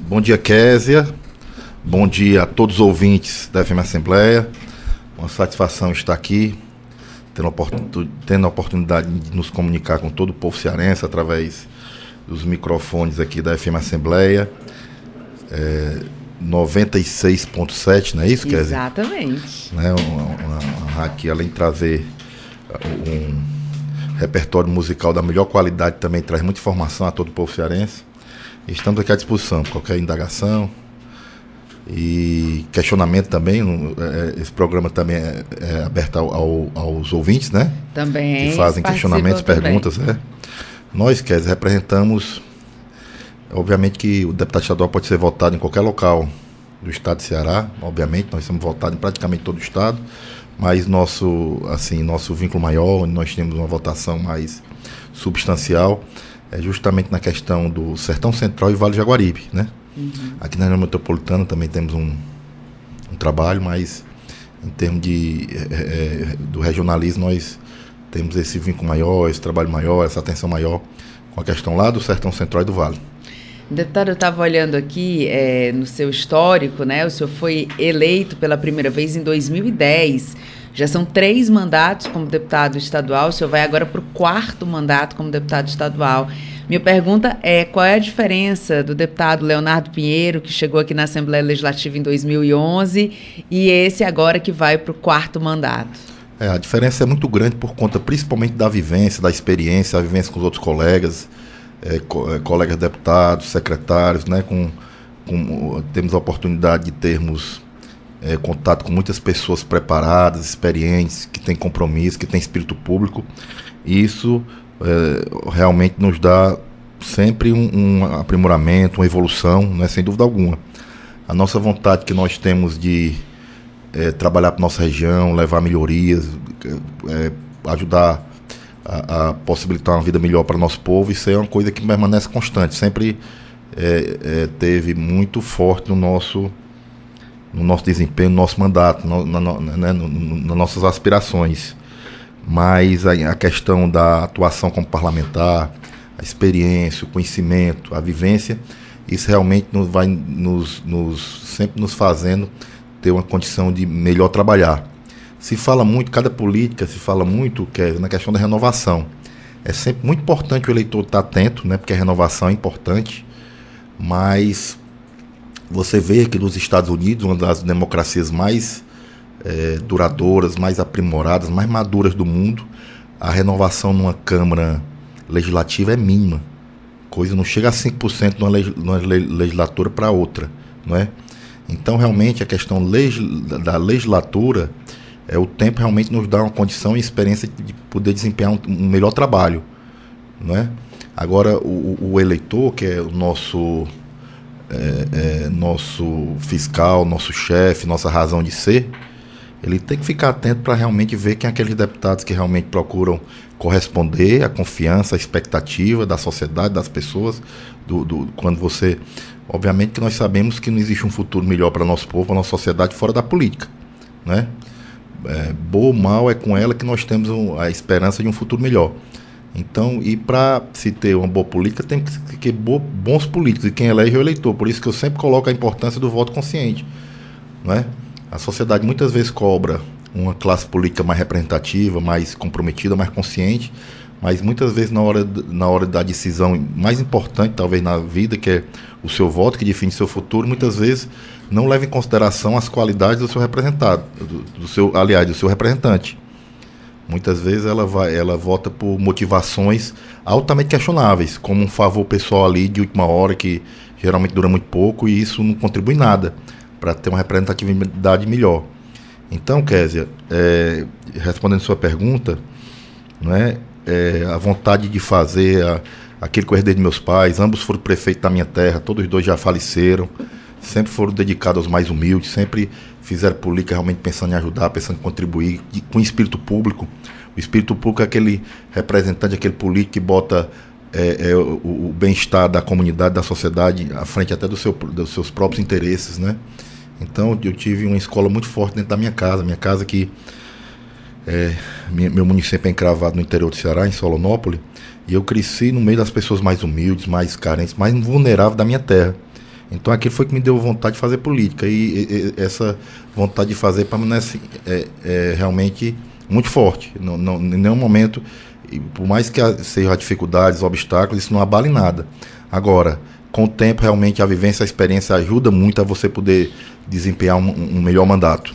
Bom dia, Késia. Bom dia a todos os ouvintes da FM Assembleia. Uma satisfação estar aqui, tendo, tendo a oportunidade de nos comunicar com todo o povo cearense através dos microfones aqui da FM Assembleia. É, 96.7, não é isso, Kézia? Exatamente. Né, uma, uma, uma rádio que, além de trazer um repertório musical da melhor qualidade, também traz muita informação a todo o povo cearense. Estamos aqui à disposição, qualquer indagação e questionamento também. É, esse programa também é, é aberto ao, ao, aos ouvintes, né? Também. Que fazem questionamentos, também. perguntas, né? Nós, quer representamos. Obviamente que o deputado estadual pode ser votado em qualquer local do estado de Ceará, obviamente, nós somos votados em praticamente todo o estado, mas nosso, assim, nosso vínculo maior, onde nós temos uma votação mais substancial, é justamente na questão do Sertão Central e Vale de Jaguaribe, né? Uhum. Aqui na região metropolitana também temos um, um trabalho, mas em termos de, é, é, do regionalismo nós temos esse vínculo maior, esse trabalho maior, essa atenção maior com a questão lá do Sertão Central e do Vale. Deputado, eu estava olhando aqui é, no seu histórico, né? O senhor foi eleito pela primeira vez em 2010. Já são três mandatos como deputado estadual, o senhor vai agora para o quarto mandato como deputado estadual. Minha pergunta é: qual é a diferença do deputado Leonardo Pinheiro, que chegou aqui na Assembleia Legislativa em 2011, e esse agora que vai para o quarto mandato? É, a diferença é muito grande por conta principalmente da vivência, da experiência, a vivência com os outros colegas, é, co é, colegas deputados, secretários, né, com, com, temos a oportunidade de termos é, contato com muitas pessoas preparadas, experientes, que têm compromisso, que têm espírito público. E isso é, realmente nos dá sempre um, um, aprimoramento, uma evolução, né, sem dúvida alguma. A nossa vontade que nós temos de é, trabalhar para nossa região, levar melhorias, é, ajudar a, a, possibilitar uma vida melhor para o nosso povo, isso é uma coisa que permanece constante, sempre é, é, teve muito forte no nosso, no nosso desempenho, no nosso mandato, no, na, né, no, no, nas nossas aspirações. Mas a, a questão da atuação como parlamentar, a experiência, o conhecimento, a vivência, isso realmente nos vai nos, nos, sempre nos fazendo ter uma condição de melhor trabalhar. Se fala muito, cada política se fala muito que é na questão da renovação. É sempre muito importante o eleitor estar atento, né, porque a renovação é importante, mas você vê que nos Estados Unidos, uma das democracias mais é, duradouras, mais aprimoradas, mais maduras do mundo, a renovação numa Câmara Legislativa é mínima. Coisa não chega a 5% numa, numa legislatura para outra. Não é? Então, realmente, a questão da legislatura, é, o tempo realmente nos dá uma condição e experiência de poder desempenhar um, um melhor trabalho. Não é? Agora, o, o eleitor, que é o nosso, é, é, nosso fiscal, nosso chefe, nossa razão de ser, ele tem que ficar atento para realmente ver quem é aqueles deputados que realmente procuram corresponder à confiança, à expectativa da sociedade, das pessoas, do, do, quando você Obviamente que nós sabemos que não existe um futuro melhor para nosso povo, para nossa sociedade fora da política, né? É, boa ou mal é com ela que nós temos a esperança de um futuro melhor. Então, e para se ter uma boa política, tem que ter bons políticos, e quem elege é o eleitor. Por isso que eu sempre coloco a importância do voto consciente. Não é? A sociedade muitas vezes cobra uma classe política mais representativa, mais comprometida, mais consciente, mas muitas vezes na hora, na hora da decisão mais importante, talvez na vida, que é o seu voto, que define seu futuro, muitas vezes não leva em consideração as qualidades do seu representado, do, do seu, aliás, do seu representante. Muitas vezes ela vai, ela vota por motivações altamente questionáveis, como um favor pessoal ali de última hora que geralmente dura muito pouco e isso não contribui nada para ter uma representatividade melhor. Então, Késia, é, respondendo sua pergunta, não é, a vontade de fazer a, aquilo que eu herdei de meus pais. Ambos foram prefeitos da minha terra, todos os dois já faleceram. Sempre foram dedicados aos mais humildes, sempre fizeram política realmente pensando em ajudar, pensando em contribuir, de, com espírito público. O espírito público é aquele representante, aquele político que bota é, é, o, o bem-estar da comunidade, da sociedade, à frente até do seu, dos seus próprios interesses, né? Então eu tive uma escola muito forte dentro da minha casa, minha casa que é, meu município é encravado no interior do Ceará, em Solonópole, e eu cresci no meio das pessoas mais humildes, mais carentes, mais vulneráveis da minha terra. Então aquilo foi que me deu vontade de fazer política. E, e, essa vontade de fazer permanece é, é, realmente muito forte. Não, não, em nenhum momento, por mais que sejam dificuldades, obstáculos, isso não abale nada. Agora, com o tempo, realmente a vivência, a experiência ajuda muito a você poder desempenhar um, um melhor mandato.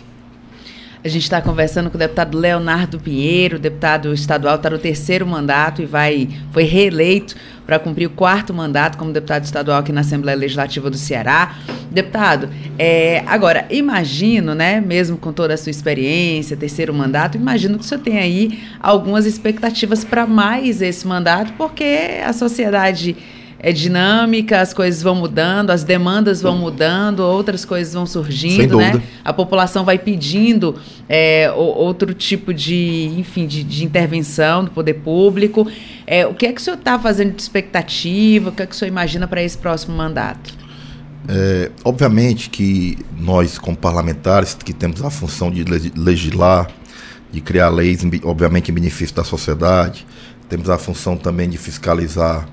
A gente está conversando com o deputado Leonardo Pinheiro, deputado estadual, está no terceiro mandato e vai foi reeleito para cumprir o quarto mandato como deputado estadual aqui na Assembleia Legislativa do Ceará. Deputado, é, agora, imagino, né, mesmo com toda a sua experiência, terceiro mandato, imagino que o senhor tem aí algumas expectativas para mais esse mandato, porque a sociedade é dinâmica, as coisas vão mudando, as demandas vão mudando, outras coisas vão surgindo, né? A população vai pedindo é, outro tipo de, enfim, de, de, intervenção do poder público. É, o que é que o senhor está fazendo de expectativa? O que é que o senhor imagina para esse próximo mandato? É, obviamente que nós, como parlamentares, que temos a função de legislar, de criar leis, obviamente em benefício da sociedade, temos a função também de fiscalizar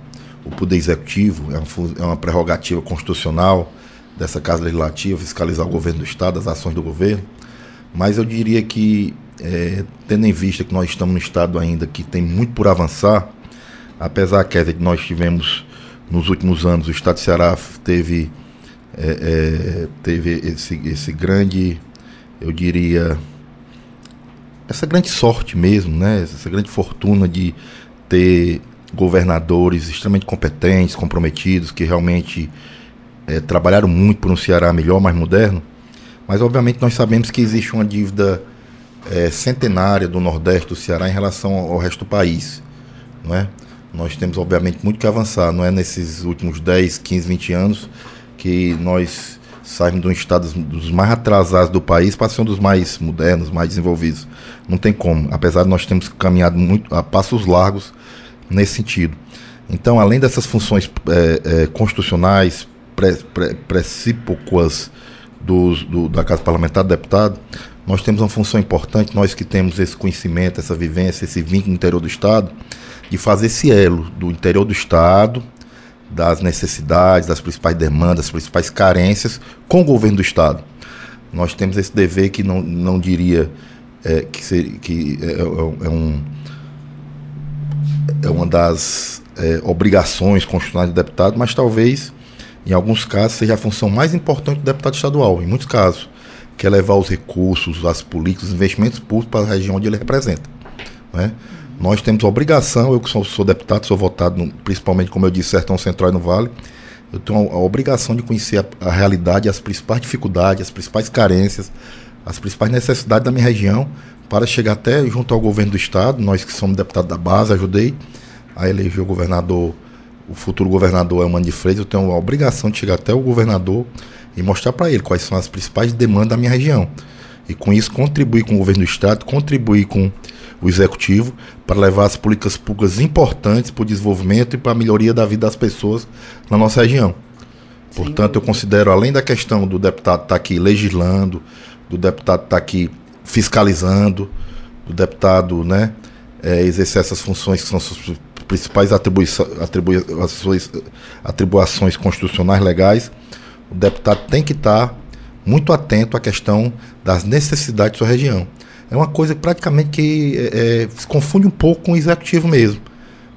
o Poder Executivo, é, é uma prerrogativa constitucional dessa Casa Legislativa, fiscalizar o governo do Estado, as ações do governo. Mas eu diria que, é, tendo em vista que nós estamos num Estado ainda que tem muito por avançar, apesar que nós tivemos nos últimos anos, o Estado de Ceará teve, é, é, teve esse, esse grande, eu diria, essa grande sorte mesmo, né? essa grande fortuna de ter governadores extremamente competentes, comprometidos, que realmente é, trabalharam muito por um Ceará melhor, mais moderno, mas obviamente nós sabemos que existe uma dívida é, centenária do Nordeste do Ceará em relação ao resto do país, não é? Nós temos obviamente muito que avançar, não é nesses últimos 10, 15, 20 anos que nós saímos de um estado dos mais atrasados do país para ser um dos mais modernos, mais desenvolvidos. Não tem como, apesar de nós termos caminhado muito a passos largos nesse sentido. Então, além dessas funções é, é, constitucionais, precípocas do, da Casa Parlamentar do Deputado, nós temos uma função importante, nós que temos esse conhecimento, essa vivência, esse vínculo no interior do Estado, de fazer esse elo do interior do Estado, das necessidades, das principais demandas, das principais carências com o governo do Estado. Nós temos esse dever que não, não diria é, que, seria, que é, é, é, um, é uma das é, obrigações constitucionais do deputado, mas talvez em alguns casos, seja a função mais importante do deputado estadual, em muitos casos, que é levar os recursos, as políticas, os investimentos públicos para a região onde ele representa. Né? Nós temos a obrigação, eu que sou, sou deputado, sou votado, no, principalmente, como eu disse, Sertão Central e no Vale, eu tenho a, a obrigação de conhecer a, a, realidade, as principais dificuldades, as principais carências, as principais necessidades da minha região, para chegar até junto ao governo do Estado, nós que somos deputados da base, ajudei a eleger o governador o futuro governador o Mano de Freitas, eu tenho a obrigação de chegar até o governador e mostrar para ele quais são as principais demandas da minha região. E com isso contribuir com o governo do Estado, contribuir com o Executivo para levar as políticas públicas importantes para o desenvolvimento e para a melhoria da vida das pessoas na nossa região. Portanto, eu considero, além da questão do deputado estar tá aqui legislando, do deputado estar tá aqui fiscalizando, do deputado né, é, exercer essas funções que são principais atribuições, atribuições constitucionais legais, o deputado tem que estar muito atento à questão das necessidades da sua região. É uma coisa que praticamente que é, se confunde um pouco com o executivo mesmo.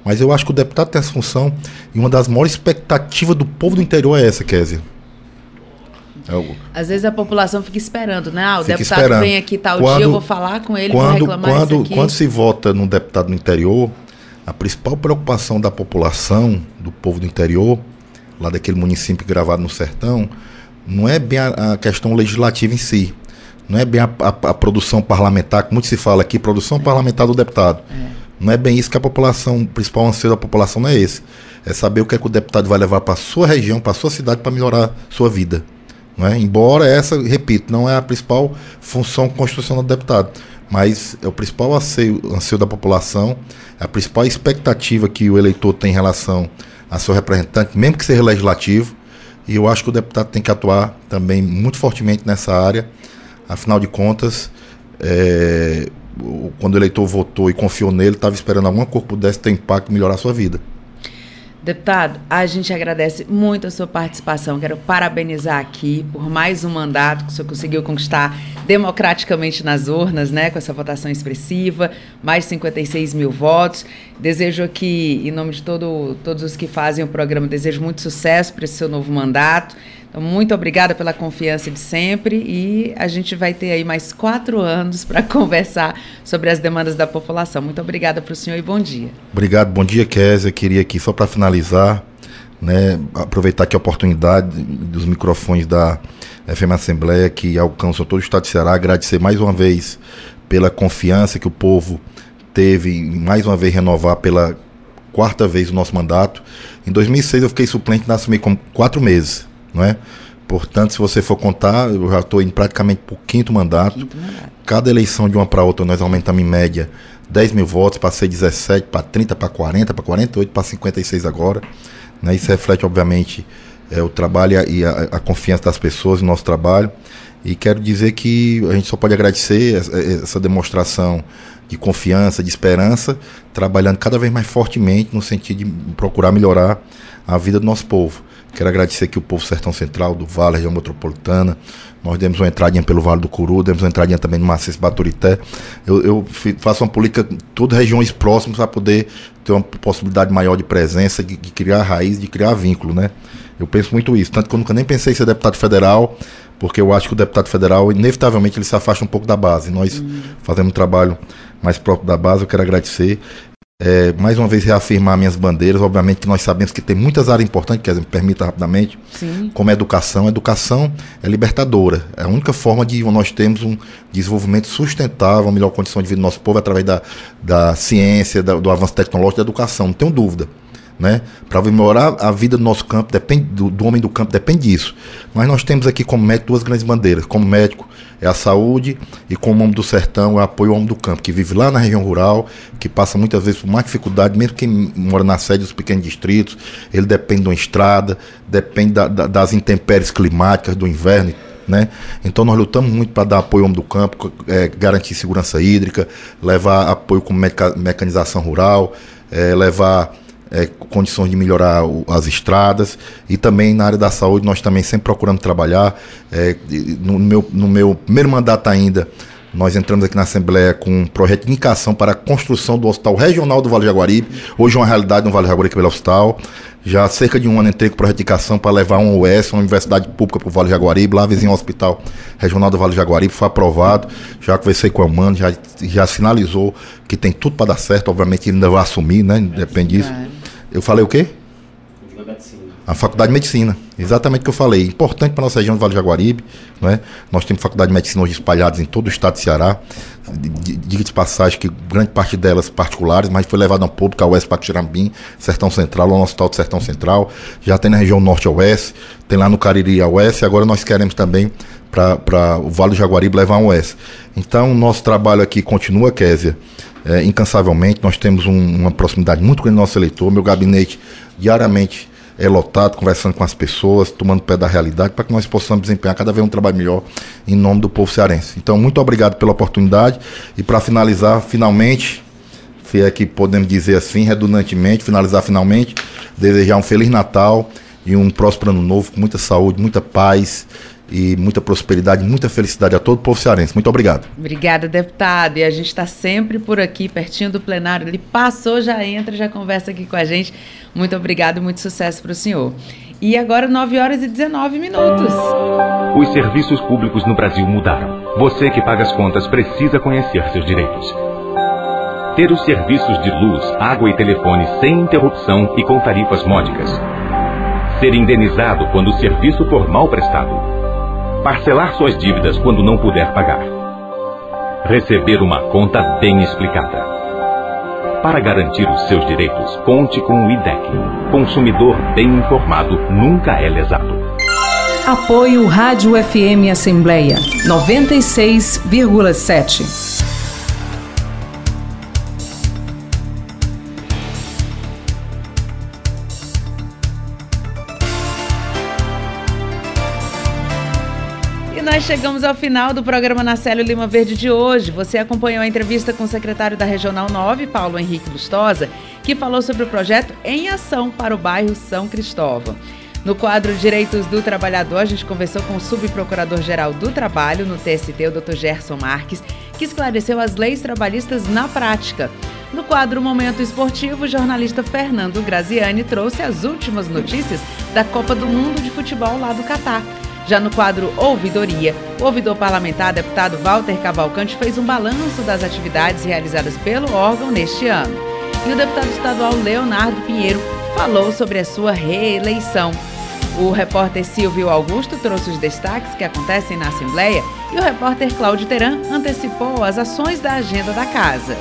Mas eu acho que o deputado tem essa função e uma das maiores expectativas do povo do interior é essa, Kézia. É Às vezes a população fica esperando, né? Ah, o deputado esperando. vem aqui tal quando, dia, eu vou falar com ele, quando, vou reclamar quando, isso aqui. Quando se vota num deputado no interior, a principal preocupação da população, do povo do interior, lá daquele município gravado no sertão, não é bem a, a questão legislativa em si, não é bem a, a, a, produção parlamentar, como muito se fala aqui, produção é. parlamentar do deputado. É. Não é bem isso que a população, o principal anseio da população não é esse. É saber o que, é que o deputado vai levar para a sua região, para a sua cidade, para melhorar sua vida. Não é? Embora essa, repito, não é a principal função constitucional do deputado mas é o principal anseio, anseio da população, é a principal expectativa que o eleitor tem em relação a seu representante, mesmo que seja legislativo, e eu acho que o deputado tem que atuar também muito fortemente nessa área, afinal de contas, é, quando o eleitor votou e confiou nele, estava esperando alguma coisa que pudesse ter impacto e melhorar a sua vida. Deputado, a gente agradece muito a sua participação. Quero parabenizar aqui por mais um mandato que o senhor conseguiu conquistar democraticamente nas urnas, né, com essa votação expressiva, mais de 56 mil votos. Desejo aqui, em nome de todo, todos os que fazem o programa, desejo muito sucesso para esse seu novo mandato. Então, muito obrigada pela confiança de sempre e a gente vai ter aí mais quatro anos para conversar sobre as demandas da população. Muito obrigada para o senhor e bom dia. Obrigado, bom dia, Kézia. Queria aqui, só para finalizar, né, aproveitar aqui a oportunidade dos microfones da FM Assembleia que alcançam todo o estado de Ceará, agradecer mais uma vez pela confiança que o povo teve mais uma vez renovar pela quarta vez o nosso mandato. Em 2006 eu fiquei suplente na assumi com quatro meses não é? Portanto, se você for contar, eu já estou indo praticamente para o quinto mandato. quinto mandato. Cada eleição de uma para outra, nós aumentamos em média 10 mil votos, passei 17 para 30, para 40, para 48, para 56 agora. Né? Isso reflete, obviamente, é, o trabalho e a, a, confiança das pessoas no nosso trabalho. E quero dizer que a gente só pode agradecer essa, essa demonstração de confiança, de esperança, trabalhando cada vez mais fortemente no sentido de procurar melhorar a vida do nosso povo. Quero agradecer aqui o povo Sertão Central, do Vale, região metropolitana. Nós demos uma entradinha pelo Vale do Curu, demos uma entradinha também no Maciço Baturité. Eu, eu faço uma política, todas regiões próximas, para poder ter uma possibilidade maior de presença, de, de, criar raiz, de criar vínculo, né? Eu penso muito isso. Tanto que eu nunca nem pensei em ser deputado federal, porque eu acho que o deputado federal, inevitavelmente, ele se afasta um pouco da base. Nós uhum. fazemos um trabalho mais próprio da base, eu quero agradecer. é, mais uma vez reafirmar minhas bandeiras. Obviamente que nós sabemos que tem muitas áreas importantes, que me permita rapidamente, Sim. como a educação. A educação é libertadora. É a única forma de nós termos um desenvolvimento sustentável, uma melhor condição de vida do nosso povo através da, da ciência, da, do avanço tecnológico da educação. Não tenho dúvida. Né? Para melhorar a vida do nosso campo, depende do, do, homem do campo, depende disso. Mas nós temos aqui como médico duas grandes bandeiras. Como médico é a saúde e como homem do sertão é o apoio ao homem do campo, que vive lá na região rural, que passa muitas vezes por mais dificuldade, mesmo quem mora na sede dos pequenos distritos, ele depende de uma estrada, depende da, da, das intempéries climáticas do inverno. Né? Então nós lutamos muito para dar apoio ao homem do campo, é, garantir segurança hídrica, levar apoio com meca, mecanização rural, é, levar é, condições de melhorar o, as estradas e também na área da saúde nós também sempre procuramos trabalhar. É, no, meu, no meu primeiro mandato ainda, nós entramos aqui na Assembleia com um projeto de indicação para a construção do Hospital Regional do Vale de Jaguaribe. Hoje é uma realidade no Vale de Jaguaribe pelo hospital. Já há cerca de um ano entrei com projeto de indicação para levar um US, uma universidade pública para o Vale de Jaguaribe, lá vizinho ao Hospital Regional do Vale de Jaguaribe, foi aprovado. Já conversei com o Amando, já, já sinalizou que tem tudo para dar certo. Obviamente ele ainda vai assumir, né? Depende disso. Eu falei o quê? A Faculdade de Medicina, exatamente o que eu falei. Importante para a nossa região do Vale do Jaguaribe. Não é? Nós temos Faculdade de Medicina hoje espalhadas em todo o estado de Ceará. Diga de passagem que grande parte delas particulares, mas foi levada a público, a UES Patirambim, Sertão Central, lá no Hospital do Sertão Central. Já tem na região Norte a UES, tem lá no Cariri a UES, e agora nós queremos também para o Vale do Jaguaribe levar um UES. Então, o nosso trabalho aqui continua, Késia é, incansavelmente. Nós temos um, uma proximidade muito grande do nosso eleitor. Meu gabinete diariamente é lotado, conversando com as pessoas, tomando pé da realidade, para que nós possamos desempenhar cada vez um trabalho melhor em nome do povo cearense. Então, muito obrigado pela oportunidade. E para finalizar, finalmente, se é que podemos dizer assim, redundantemente, finalizar finalmente, desejar um Feliz Natal e um próspero ano novo, com muita saúde, muita paz e muita prosperidade, muita felicidade a todo o povo cearense. Muito obrigado. Obrigada, deputado. E a gente está sempre por aqui, pertinho do plenário. Ele passou, já entra, já conversa aqui com a gente. Muito obrigado, muito sucesso para o senhor. E agora 9 horas e 19 minutos. Os serviços públicos no Brasil mudaram. Você que paga as contas precisa conhecer seus direitos. Ter os serviços de luz, água e telefone sem interrupção e com tarifas módicas. Ser indenizado quando o serviço for mal prestado Parcelar suas dívidas quando não puder pagar. Receber uma conta bem explicada. Para garantir os seus direitos, conte com o IDEC. Consumidor bem informado nunca é lesado. Apoio Rádio FM Assembleia 96,7. Chegamos ao final do programa Nacélio Lima Verde de hoje. Você acompanhou a entrevista com o secretário da Regional 9, Paulo Henrique Lustosa, que falou sobre o projeto Em Ação para o bairro São Cristóvão. No quadro Direitos do Trabalhador, a gente conversou com o subprocurador-geral do Trabalho no TST, o Dr. Gerson Marques, que esclareceu as leis trabalhistas na prática. No quadro Momento Esportivo, o jornalista Fernando Graziani trouxe as últimas notícias da Copa do Mundo de Futebol lá do Catar. Já no quadro Ouvidoria, o ouvidor parlamentar deputado Walter Cavalcante fez um balanço das atividades realizadas pelo órgão neste ano. E o deputado estadual Leonardo Pinheiro falou sobre a sua reeleição. O repórter Silvio Augusto trouxe os destaques que acontecem na Assembleia e o repórter Cláudio Teran antecipou as ações da agenda da casa.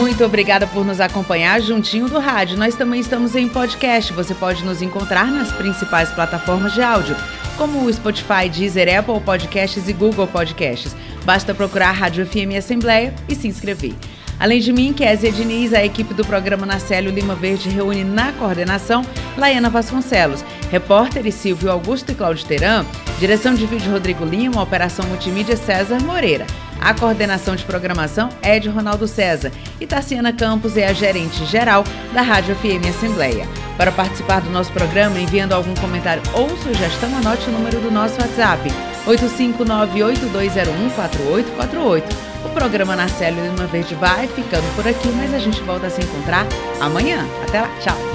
Muito obrigada por nos acompanhar juntinho do rádio. Nós também estamos em podcast. Você pode nos encontrar nas principais plataformas de áudio, como o Spotify, Deezer, Apple Podcasts e Google Podcasts. Basta procurar Rádio FM Assembleia e se inscrever. Além de mim, Kézia Diniz, a equipe do programa Nacélio Lima Verde reúne na coordenação Laiana Vasconcelos, repórteres Silvio Augusto e Cláudio Teran, direção de vídeo Rodrigo Lima, operação multimídia César Moreira. A coordenação de programação é de Ronaldo César e Tarciana Campos é a gerente geral da Rádio FM Assembleia. Para participar do nosso programa, enviando algum comentário ou sugestão, anote o número do nosso WhatsApp, 85982014848. O programa na Célula Lima Verde vai ficando por aqui, mas a gente volta a se encontrar amanhã. Até lá, tchau!